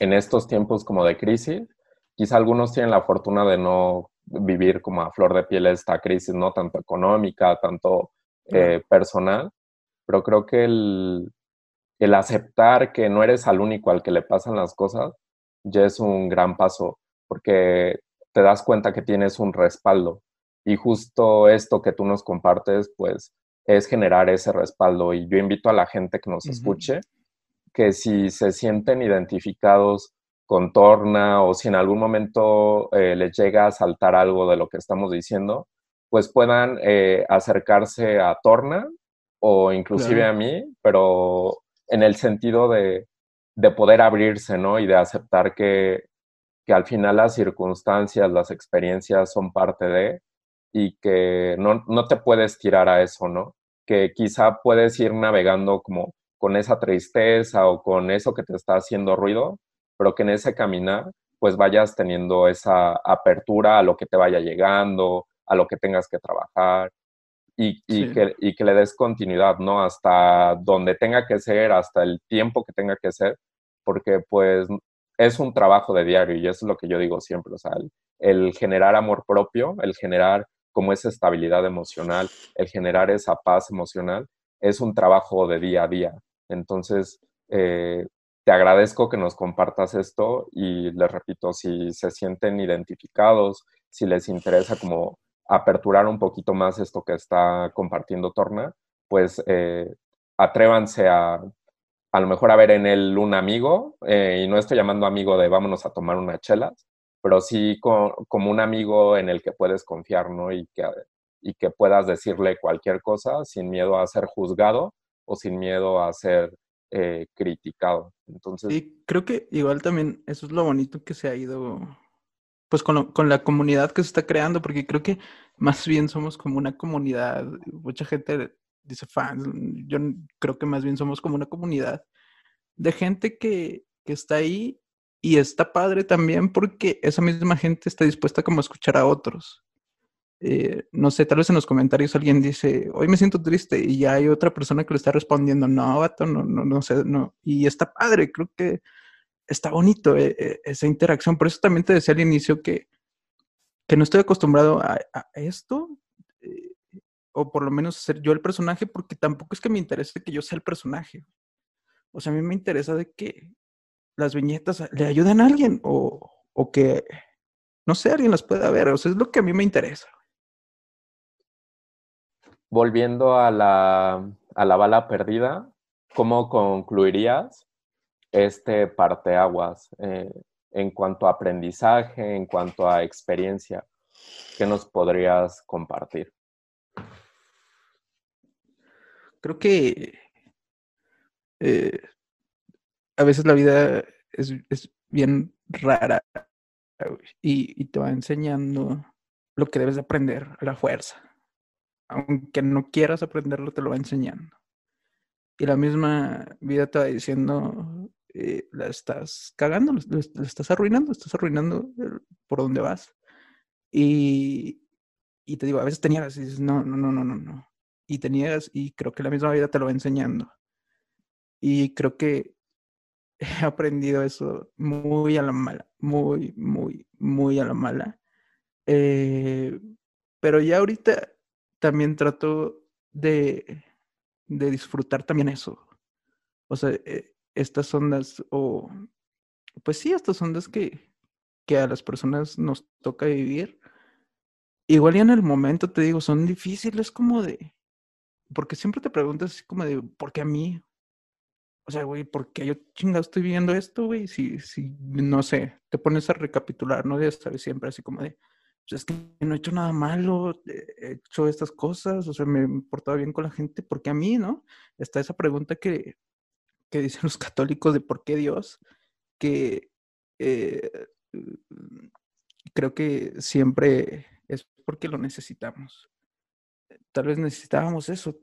en estos tiempos como de crisis. Quizá algunos tienen la fortuna de no vivir como a flor de piel esta crisis, no tanto económica, tanto eh, personal, pero creo que el, el aceptar que no eres al único al que le pasan las cosas ya es un gran paso, porque te das cuenta que tienes un respaldo, y justo esto que tú nos compartes, pues es generar ese respaldo. Y yo invito a la gente que nos escuche, que si se sienten identificados con Torna o si en algún momento eh, les llega a saltar algo de lo que estamos diciendo, pues puedan eh, acercarse a Torna o inclusive claro. a mí, pero en el sentido de, de, poder abrirse, ¿no? Y de aceptar que, que al final las circunstancias, las experiencias son parte de, y que no, no te puedes tirar a eso, ¿no? Que quizá puedes ir navegando como con esa tristeza o con eso que te está haciendo ruido, pero que en ese caminar pues vayas teniendo esa apertura a lo que te vaya llegando, a lo que tengas que trabajar y, y, sí. que, y que le des continuidad, ¿no? Hasta donde tenga que ser, hasta el tiempo que tenga que ser, porque pues es un trabajo de diario y eso es lo que yo digo siempre, o sea, el, el generar amor propio, el generar como esa estabilidad emocional, el generar esa paz emocional, es un trabajo de día a día. Entonces, eh, te agradezco que nos compartas esto y les repito, si se sienten identificados, si les interesa como aperturar un poquito más esto que está compartiendo Torna, pues eh, atrévanse a a lo mejor a ver en él un amigo, eh, y no estoy llamando amigo de vámonos a tomar unas chelas, pero sí como un amigo en el que puedes confiar, ¿no? Y que, y que puedas decirle cualquier cosa sin miedo a ser juzgado o sin miedo a ser eh, criticado. Entonces... Y creo que igual también eso es lo bonito que se ha ido, pues con, lo, con la comunidad que se está creando, porque creo que más bien somos como una comunidad, mucha gente dice fans, yo creo que más bien somos como una comunidad de gente que que está ahí y está padre también porque esa misma gente está dispuesta como a escuchar a otros. Eh, no sé, tal vez en los comentarios alguien dice, hoy me siento triste y ya hay otra persona que le está respondiendo, no, vato, no, no, no sé, no. Y está padre, creo que está bonito eh, eh, esa interacción. Por eso también te decía al inicio que, que no estoy acostumbrado a, esto, o por lo menos ser yo el personaje, porque tampoco es que me interese que yo sea el personaje. O sea, a mí me interesa de que las viñetas le ayuden a alguien o, o que, no sé, alguien las pueda ver. O sea, es lo que a mí me interesa volviendo a la, a la bala perdida, ¿cómo concluirías este parteaguas eh, en cuanto a aprendizaje, en cuanto a experiencia? ¿Qué nos podrías compartir? Creo que eh, a veces la vida es, bien rara y, y, te va enseñando lo que debes de aprender a la fuerza aunque no quieras aprenderlo, te lo va enseñando. Y la misma vida te va diciendo, eh, la estás cagando, la, estás arruinando, estás arruinando por donde vas. Y, y te digo, a veces te y dices, no, no, no, no, no, no. Y te niegas y creo que la misma vida te lo va enseñando. Y creo que he aprendido eso muy a la mala, muy, muy, muy a la mala. Eh, pero ya ahorita también trato de, de disfrutar también eso. O sea, eh, estas ondas, o pues sí, estas ondas que, que a las personas nos toca vivir, igual y en el momento te digo, son difíciles como de, porque siempre te preguntas así como de, ¿por qué a mí? O sea, güey, ¿por qué yo chingado estoy viviendo esto, güey? Si, si, no sé, te pones a recapitular, ¿no? Ya sabes, siempre así como de, es que no he hecho nada malo, he hecho estas cosas, o sea, me he portado bien con la gente, porque a mí, ¿no? Está esa pregunta que, que dicen los católicos de por qué Dios, que eh, creo que siempre es porque lo necesitamos. Tal vez necesitábamos eso,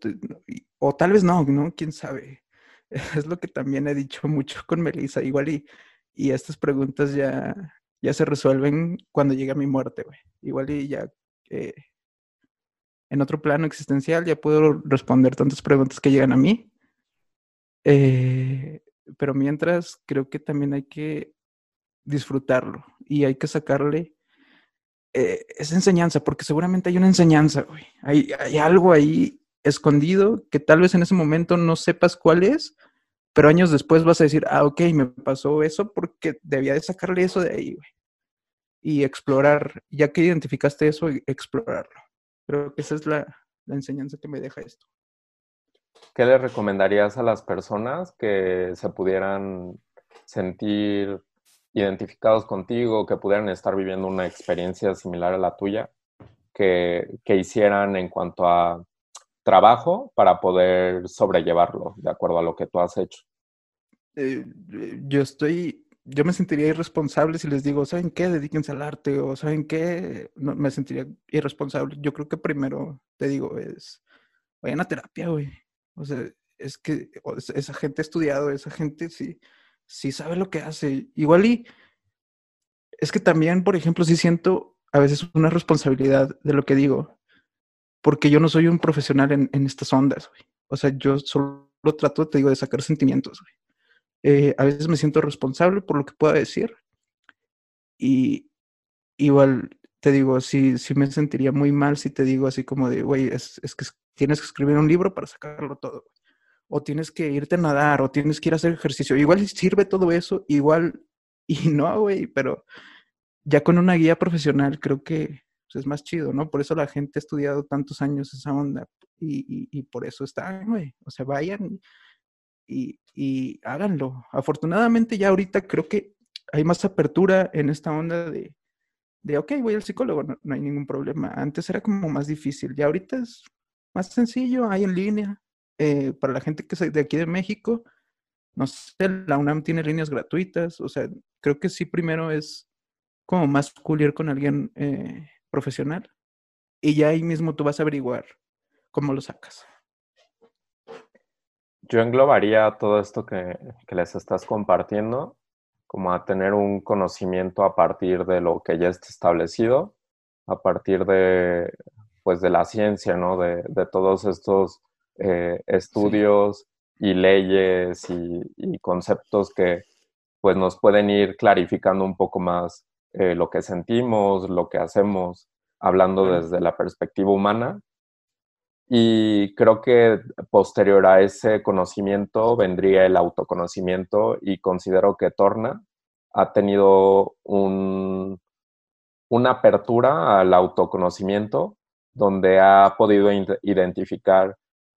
o tal vez no, ¿no? ¿Quién sabe? Es lo que también he dicho mucho con Melissa, igual y, y estas preguntas ya ya se resuelven cuando llega mi muerte, güey. Igual y ya eh, en otro plano existencial ya puedo responder tantas preguntas que llegan a mí. Eh, pero mientras creo que también hay que disfrutarlo y hay que sacarle eh, esa enseñanza, porque seguramente hay una enseñanza, güey. Hay, hay algo ahí escondido que tal vez en ese momento no sepas cuál es, pero años después vas a decir, ah, ok, me pasó eso porque debía de sacarle eso de ahí, güey. Y explorar, ya que identificaste eso, explorarlo. Creo que esa es la, la enseñanza que me deja esto. ¿Qué le recomendarías a las personas que se pudieran sentir identificados contigo, que pudieran estar viviendo una experiencia similar a la tuya, que, que hicieran en cuanto a trabajo para poder sobrellevarlo de acuerdo a lo que tú has hecho? Eh, eh, yo estoy, yo me sentiría irresponsable si les digo, ¿saben qué? Dedíquense al arte o ¿saben qué? No, me sentiría irresponsable. Yo creo que primero te digo es, vayan a terapia, güey. O sea, es que esa gente ha estudiado, esa gente sí, sí sabe lo que hace. Igual y es que también, por ejemplo, sí siento a veces una responsabilidad de lo que digo porque yo no soy un profesional en, estas ondas. O sea, yo solo trato, te digo, de sacar sentimientos. Eh, a veces me siento responsable por lo que pueda decir. Y igual, te digo, sí, sí me sentiría muy mal si te digo así como de, güey, es, que tienes que escribir un libro para sacarlo todo. O tienes que irte a nadar, o tienes que ir a hacer ejercicio. Igual sirve todo eso, igual, y no, güey, pero ya con una guía profesional creo que pues, es más chido, ¿no? Por eso la gente ha estudiado tantos años esa onda y, por eso están, güey. O sea, vayan y, y, háganlo. Afortunadamente ya ahorita creo que hay más apertura en esta onda de, de ok, voy al psicólogo, no, hay ningún problema. Antes era como más difícil, ya ahorita es más sencillo, hay en línea. Eh, para la gente que es de aquí de México, no sé, la UNAM tiene líneas gratuitas, o sea, creo que sí primero es como más cool con alguien eh, profesional y ya ahí mismo tú vas a averiguar cómo lo sacas. Yo englobaría todo esto que, les estás compartiendo como a tener un conocimiento a partir de lo que ya está establecido, a partir de, pues, de la ciencia, ¿no? De, todos estos eh, estudios y leyes y, conceptos que pues nos pueden ir clarificando un poco más eh, lo que sentimos, lo que hacemos, hablando desde la perspectiva humana. Y creo que posterior a ese conocimiento vendría el autoconocimiento y considero que Torna ha tenido un, una apertura al autoconocimiento donde ha podido identificar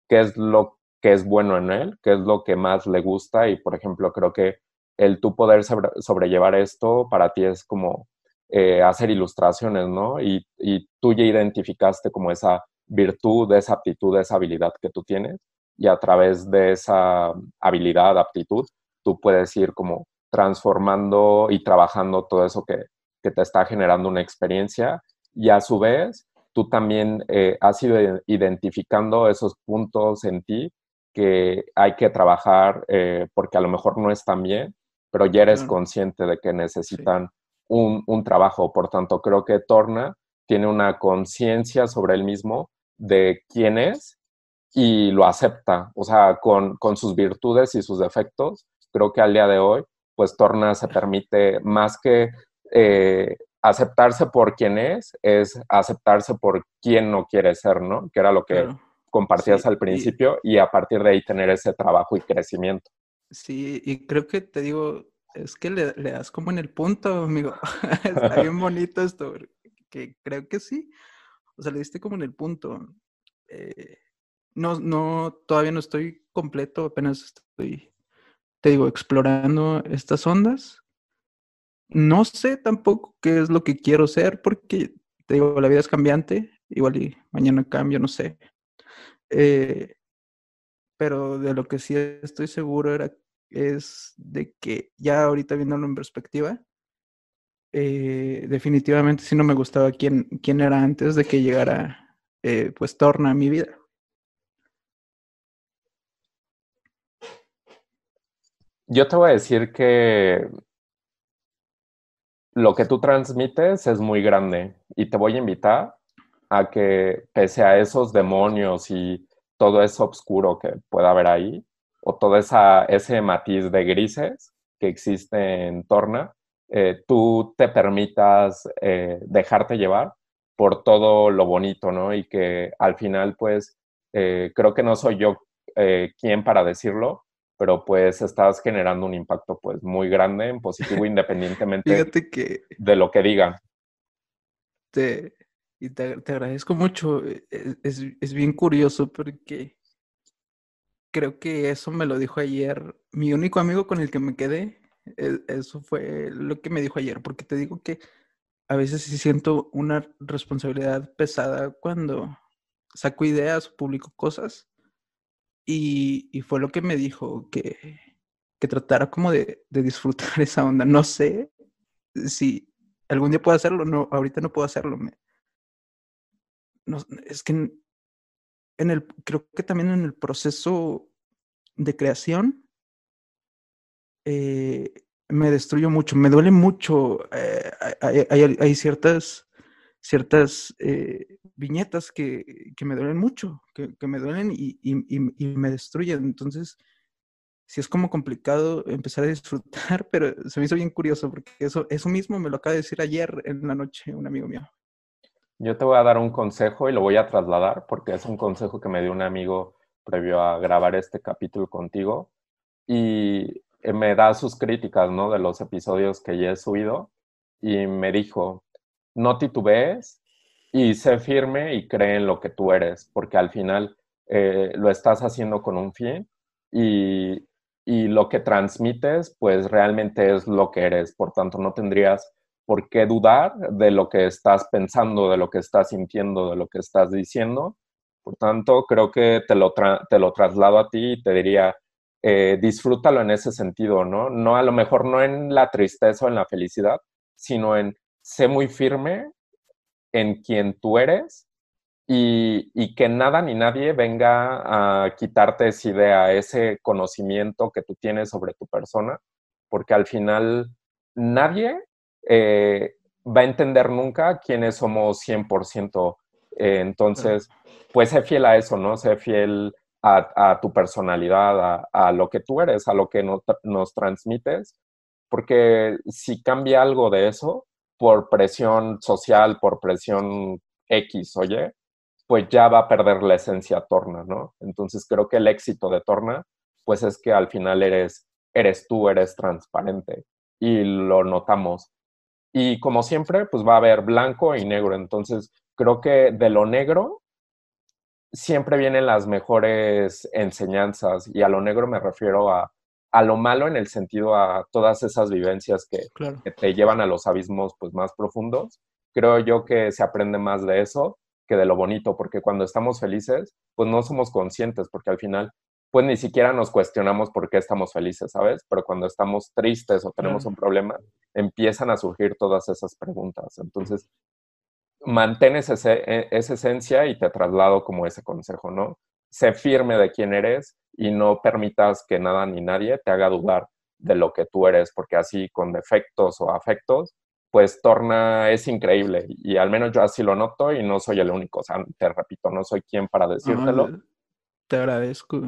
qué es lo que es bueno en él, qué es lo que más le gusta y, por ejemplo, creo que el tú poder sobrellevar esto para ti es como eh, hacer ilustraciones, ¿no? Y, y, tú ya identificaste como esa virtud, esa aptitud, esa habilidad que tú tienes y a través de esa habilidad, aptitud, tú puedes ir como transformando y trabajando todo eso que, que te está generando una experiencia y a su vez tú también eh, has ido identificando esos puntos en ti que hay que trabajar eh, porque a lo mejor no están bien, pero ya eres consciente de que necesitan un, un, trabajo. Por tanto, creo que Torna tiene una conciencia sobre él mismo de quién es y lo acepta, o sea, con, con sus virtudes y sus defectos. Creo que al día de hoy, pues Torna se permite más que eh, aceptarse por quien es, es aceptarse por quien no quiere ser, ¿no? Que era lo que compartías al principio y, a partir de ahí tener ese trabajo y crecimiento. Sí, y creo que te digo, es que le, das como en el punto, amigo. Está bien bonito esto, que creo que sí. O sea, le diste como en el punto. Eh, no, no, todavía no estoy completo, apenas estoy, te digo, explorando estas ondas. No sé tampoco qué es lo que quiero ser, porque te digo, la vida es cambiante, igual y mañana cambio, no sé. Eh, pero de lo que sí estoy seguro era, es de que ya ahorita viéndolo en perspectiva, eh, definitivamente sí no me gustaba quién, quién era antes de que llegara, eh, pues, Torna a mi vida. Yo te voy a decir que lo que tú transmites es muy grande y te voy a invitar a que pese a esos demonios y todo eso oscuro que pueda haber ahí, o todo esa, ese matiz de grises que existe en Torna, eh, tú te permitas eh, dejarte llevar por todo lo bonito, ¿no? Y que al final, pues, eh, creo que no soy yo quien para decirlo, pero pues estás generando un impacto pues muy grande en positivo independientemente de lo que digan. Te, y te, agradezco mucho. E, e, es, es, bien curioso porque creo que eso me lo dijo ayer mi único amigo con el que me quedé. E, eso fue lo que me dijo ayer, porque te digo que a veces sí siento una responsabilidad pesada cuando saco ideas o publico cosas y, fue lo que me dijo, que, que tratara como de, disfrutar esa onda. No sé si algún día puedo hacerlo, no, ahorita no puedo hacerlo. No, es que en, el, creo que también en el proceso de creación eh, me destruyo mucho, me duele mucho. Eh, hay, ciertas, ciertas eh, viñetas que, que, me duelen mucho, que, que me duelen y, y, y, me destruyen. Entonces, sí es como complicado empezar a disfrutar, pero se me hizo bien curioso porque eso, eso mismo me lo acaba de decir ayer en la noche un amigo mío. Yo te voy a dar un consejo y lo voy a trasladar porque es un consejo que me dio un amigo previo a grabar este capítulo contigo y me da sus críticas, ¿no? De los episodios que ya he subido y me dijo, no titubees y sé firme y cree en lo que tú eres, porque al final eh, lo estás haciendo con un fin y, y lo que transmites, pues realmente es lo que eres. Por tanto, no tendrías por qué dudar de lo que estás pensando, de lo que estás sintiendo, de lo que estás diciendo. Por tanto, creo que te lo, te lo traslado a ti y te diría, eh, disfrútalo en ese sentido, ¿no? No a lo mejor no en la tristeza o en la felicidad, sino en sé muy firme en quien tú eres y, que nada ni nadie venga a quitarte esa idea, ese conocimiento que tú tienes sobre tu persona, porque al final nadie eh, va a entender nunca quiénes somos 100%. Eh, entonces, pues sé fiel a eso, ¿no? Sé fiel a, tu personalidad, a, lo que tú eres, a lo que nos transmites, porque si cambia algo de eso, por presión social, por presión X, oye, pues ya va a perder la esencia Torna, ¿no? Entonces creo que el éxito de Torna, pues es que al final eres, eres tú, eres transparente y lo notamos. Y como siempre, pues va a haber blanco y negro. Entonces creo que de lo negro siempre vienen las mejores enseñanzas y a lo negro me refiero a, a lo malo en el sentido a todas esas vivencias que, que, te llevan a los abismos pues más profundos. Creo yo que se aprende más de eso que de lo bonito, porque cuando estamos felices, pues no somos conscientes, porque al final, pues ni siquiera nos cuestionamos por qué estamos felices, ¿sabes? Pero cuando estamos tristes o tenemos un problema, empiezan a surgir todas esas preguntas. Entonces, mantienes ese, e, esa esencia y te traslado como ese consejo, ¿no? Sé firme de quién eres y no permitas que nada ni nadie te haga dudar de lo que tú eres, porque así con defectos o afectos, pues Torna es increíble y al menos yo así lo noto y no soy el único, o sea, te repito, no soy quien para decírtelo. te agradezco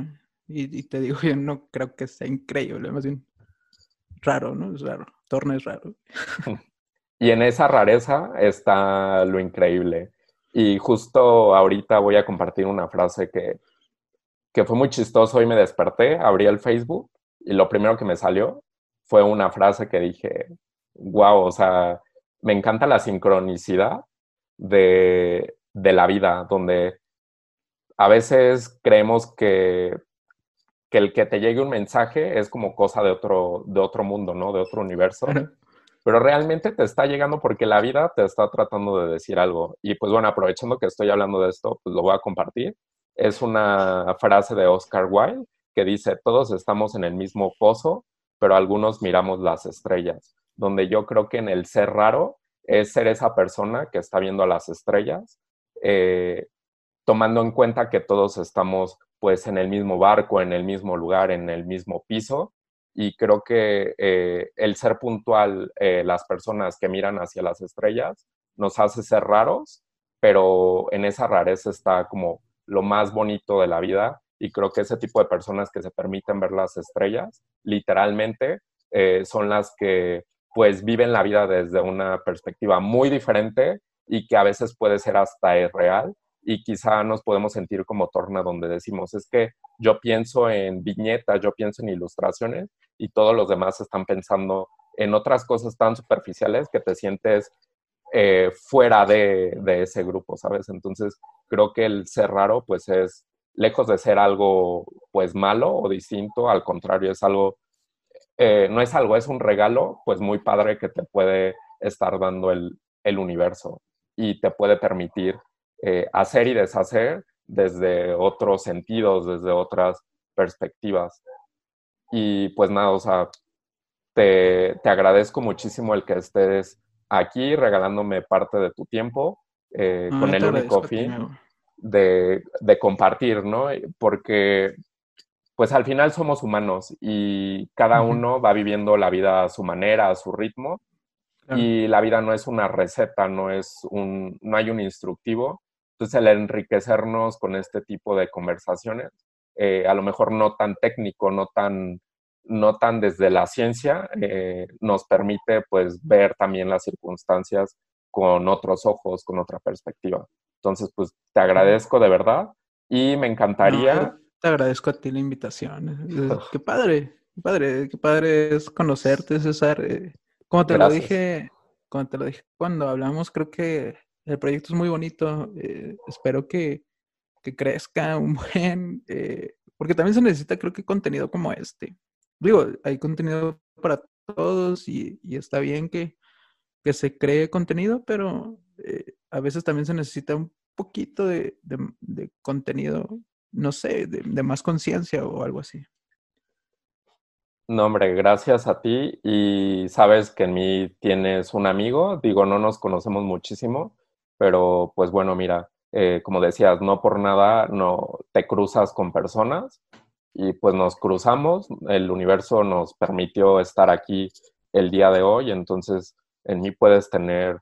y, te digo, yo no creo que sea increíble, más bien raro, ¿no? Es raro, Torna es raro. y en esa rareza está lo increíble. Y justo ahorita voy a compartir una frase que, que fue muy chistoso y me desperté, abrí el Facebook y lo primero que me salió fue una frase que dije, wow, o sea, me encanta la sincronicidad de, la vida, donde a veces creemos que, que, el que te llegue un mensaje es como cosa de otro, de otro mundo, ¿no? De otro universo. Pero realmente te está llegando porque la vida te está tratando de decir algo. Y pues bueno, aprovechando que estoy hablando de esto, pues lo voy a compartir. Es una frase de Oscar Wilde que dice, todos estamos en el mismo pozo, pero algunos miramos las estrellas donde yo creo que en el ser raro es ser esa persona que está viendo a las estrellas, eh, tomando en cuenta que todos estamos pues en el mismo barco, en el mismo lugar, en el mismo piso. Y creo que eh, el ser puntual, eh, las personas que miran hacia las estrellas, nos hace ser raros, pero en esa rareza está como lo más bonito de la vida. Y creo que ese tipo de personas que se permiten ver las estrellas, literalmente, son las que pues viven la vida desde una perspectiva muy diferente y que a veces puede ser hasta irreal y quizá nos podemos sentir como Torna donde decimos, es que yo pienso en viñetas, yo pienso en ilustraciones y todos los demás están pensando en otras cosas tan superficiales que te sientes eh, fuera de, ese grupo, ¿sabes? Entonces creo que el ser raro pues es lejos de ser algo pues malo o distinto, al contrario es algo eh, no es algo, es un regalo, pues muy padre que te puede estar dando el, universo y te puede permitir eh, hacer y deshacer desde otros sentidos, desde otras perspectivas. Y pues nada, o sea, te, agradezco muchísimo el que estés aquí regalándome parte de tu tiempo eh, con el único fin de, de, compartir, ¿no? Porque pues al final somos humanos y cada uno va viviendo la vida a su manera, a su ritmo. Y la vida no es una receta, no, es un, no hay un instructivo. Entonces, el enriquecernos con este tipo de conversaciones, eh, a lo mejor no tan técnico, no tan, no tan desde la ciencia, eh, nos permite pues ver también las circunstancias con otros ojos, con otra perspectiva. Entonces, pues te agradezco de verdad y me encantaría... Te agradezco a ti la invitación. Qué padre, qué padre, qué padre es conocerte, César. Eh, como te lo dije, como te lo dije cuando hablamos, creo que el proyecto es muy bonito. Eh, espero que, que, crezca un buen, eh, porque también se necesita, creo que contenido como este. Digo, hay contenido para todos y, y está bien que, que, se cree contenido, pero a veces también se necesita un poquito de, de, de contenido no sé, de, más conciencia o algo así. No, hombre, gracias a ti y sabes que en mí tienes un amigo, digo, no nos conocemos muchísimo, pero pues bueno, mira, eh, como decías, no por nada no te cruzas con personas y pues nos cruzamos, el universo nos permitió estar aquí el día de hoy. Entonces, en mí puedes tener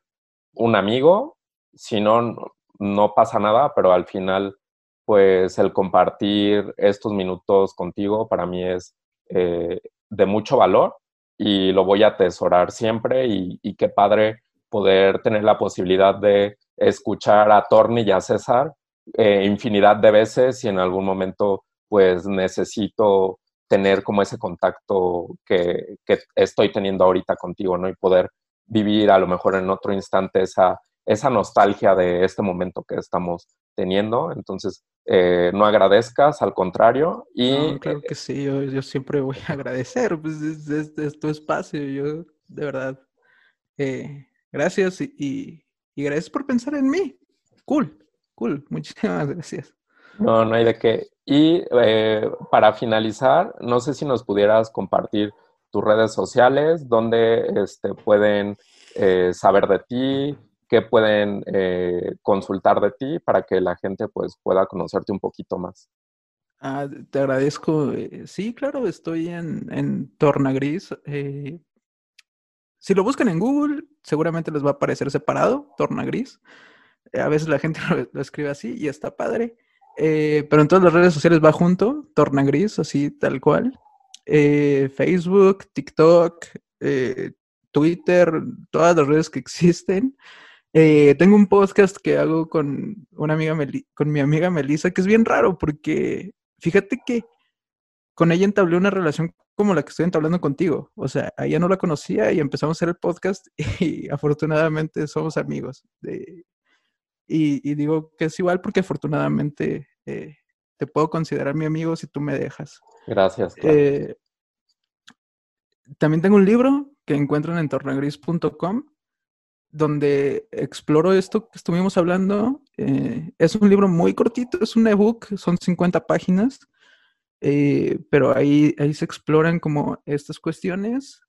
un amigo, si no, no pasa nada, pero al final, pues el compartir estos minutos contigo para mí es eh, de mucho valor y lo voy a atesorar siempre y, y, qué padre poder tener la posibilidad de escuchar a Torni y a César eh, infinidad de veces y en algún momento pues necesito tener como ese contacto que, que, estoy teniendo ahorita contigo, ¿no? Y poder vivir a lo mejor en otro instante esa, esa nostalgia de este momento que estamos teniendo. Entonces, eh, no agradezcas, al contrario. Y, claro que sí, yo, yo, siempre voy a agradecer, pues es, tu espacio, yo de verdad. Eh, gracias y, y, gracias por pensar en mí. Cool, cool, muchísimas gracias. No, no hay de qué. Y eh, para finalizar, no sé si nos pudieras compartir tus redes sociales, donde este, pueden saber de ti, qué pueden eh, consultar de ti para que la gente pues pueda conocerte un poquito más. Ah, te agradezco. Eh, sí, claro, estoy en, en Torna Gris. Eh, si lo buscan en Google, seguramente les va a aparecer separado, Torna Gris. a veces la gente lo, escribe así y está padre. pero en todas las redes sociales va junto, Torna Gris, así tal cual. Facebook, TikTok, Twitter, todas las redes que existen. Eh, tengo un podcast que hago con una amiga con mi amiga Melissa, que es bien raro porque fíjate que con ella entablé una relación como la que estoy entablando contigo. O sea, ella no la conocía y empezamos a hacer el podcast y afortunadamente somos amigos. y, digo que es igual porque afortunadamente eh, te puedo considerar mi amigo si tú me dejas. Gracias. Eh, también tengo un libro que encuentran en tornagris.com donde exploro esto que estuvimos hablando. Eh, es un libro muy cortito, es un ebook, son 50 páginas, eh, pero ahí, ahí se exploran como estas cuestiones.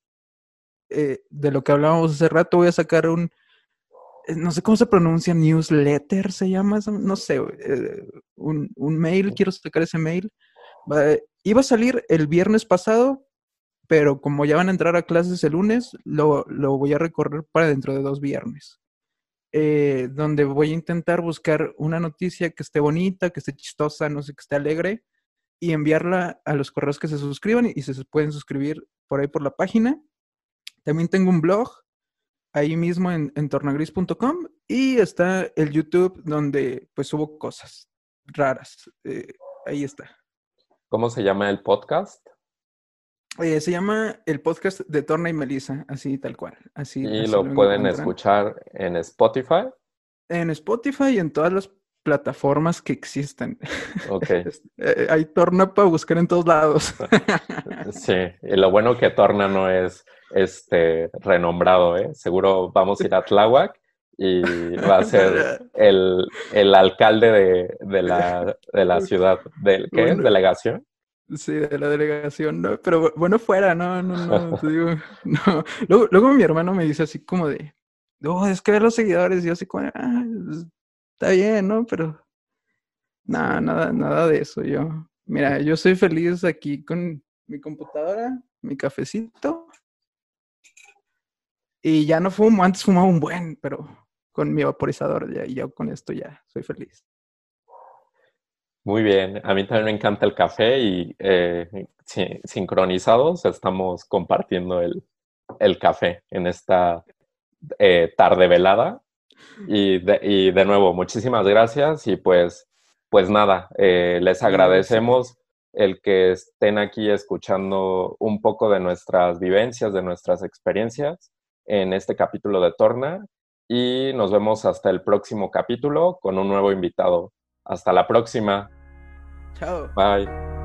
Eh, de lo que hablábamos hace rato, voy a sacar un, no sé cómo se pronuncia, newsletter se llama, no sé, un, un, mail, quiero sacar ese mail. iba a salir el viernes pasado, pero como ya van a entrar a clases el lunes, lo, voy a recorrer para dentro de dos viernes. Eh, donde voy a intentar buscar una noticia que esté bonita, que esté chistosa, no sé, que esté alegre, y enviarla a los correos que se suscriban y se pueden suscribir por ahí por la página. También tengo un blog ahí mismo en, en tornagris.com y está el YouTube donde pues subo cosas raras. Eh, ahí está. ¿Cómo se llama el podcast? Eh, se llama el podcast de Torna y Melissa, así tal cual. Así, y lo, pueden escuchar en Spotify. En Spotify y en todas las plataformas que existen. Ok. Eh, hay Torna para buscar en todos lados. sí, y lo bueno que Torna no es este renombrado, ¿eh? Seguro vamos a ir a Tláhuac y va a ser el, el alcalde de, de, la, de la ciudad, del, ¿qué? ¿Delegación? Sí, de la delegación, ¿no? Pero bueno, fuera, no, no, no, te digo, no. Luego, luego mi hermano me dice así como de, oh, es que ver los seguidores, y yo así como, ah, pues, está bien, ¿no? Pero, nada, nada, nada de eso, yo. Mira, yo soy feliz aquí con mi computadora, mi cafecito, y ya no fumo, antes fumaba un buen, pero con mi vaporizador, ya, yo con esto ya soy feliz. Muy bien, a mí también me encanta el café y eh, sincronizados estamos compartiendo el, café en esta eh, tarde velada. Y de, nuevo, muchísimas gracias y pues, pues nada, eh, les agradecemos el que estén aquí escuchando un poco de nuestras vivencias, de nuestras experiencias en este capítulo de Torna y nos vemos hasta el próximo capítulo con un nuevo invitado. Hasta la próxima. Chao. Bye.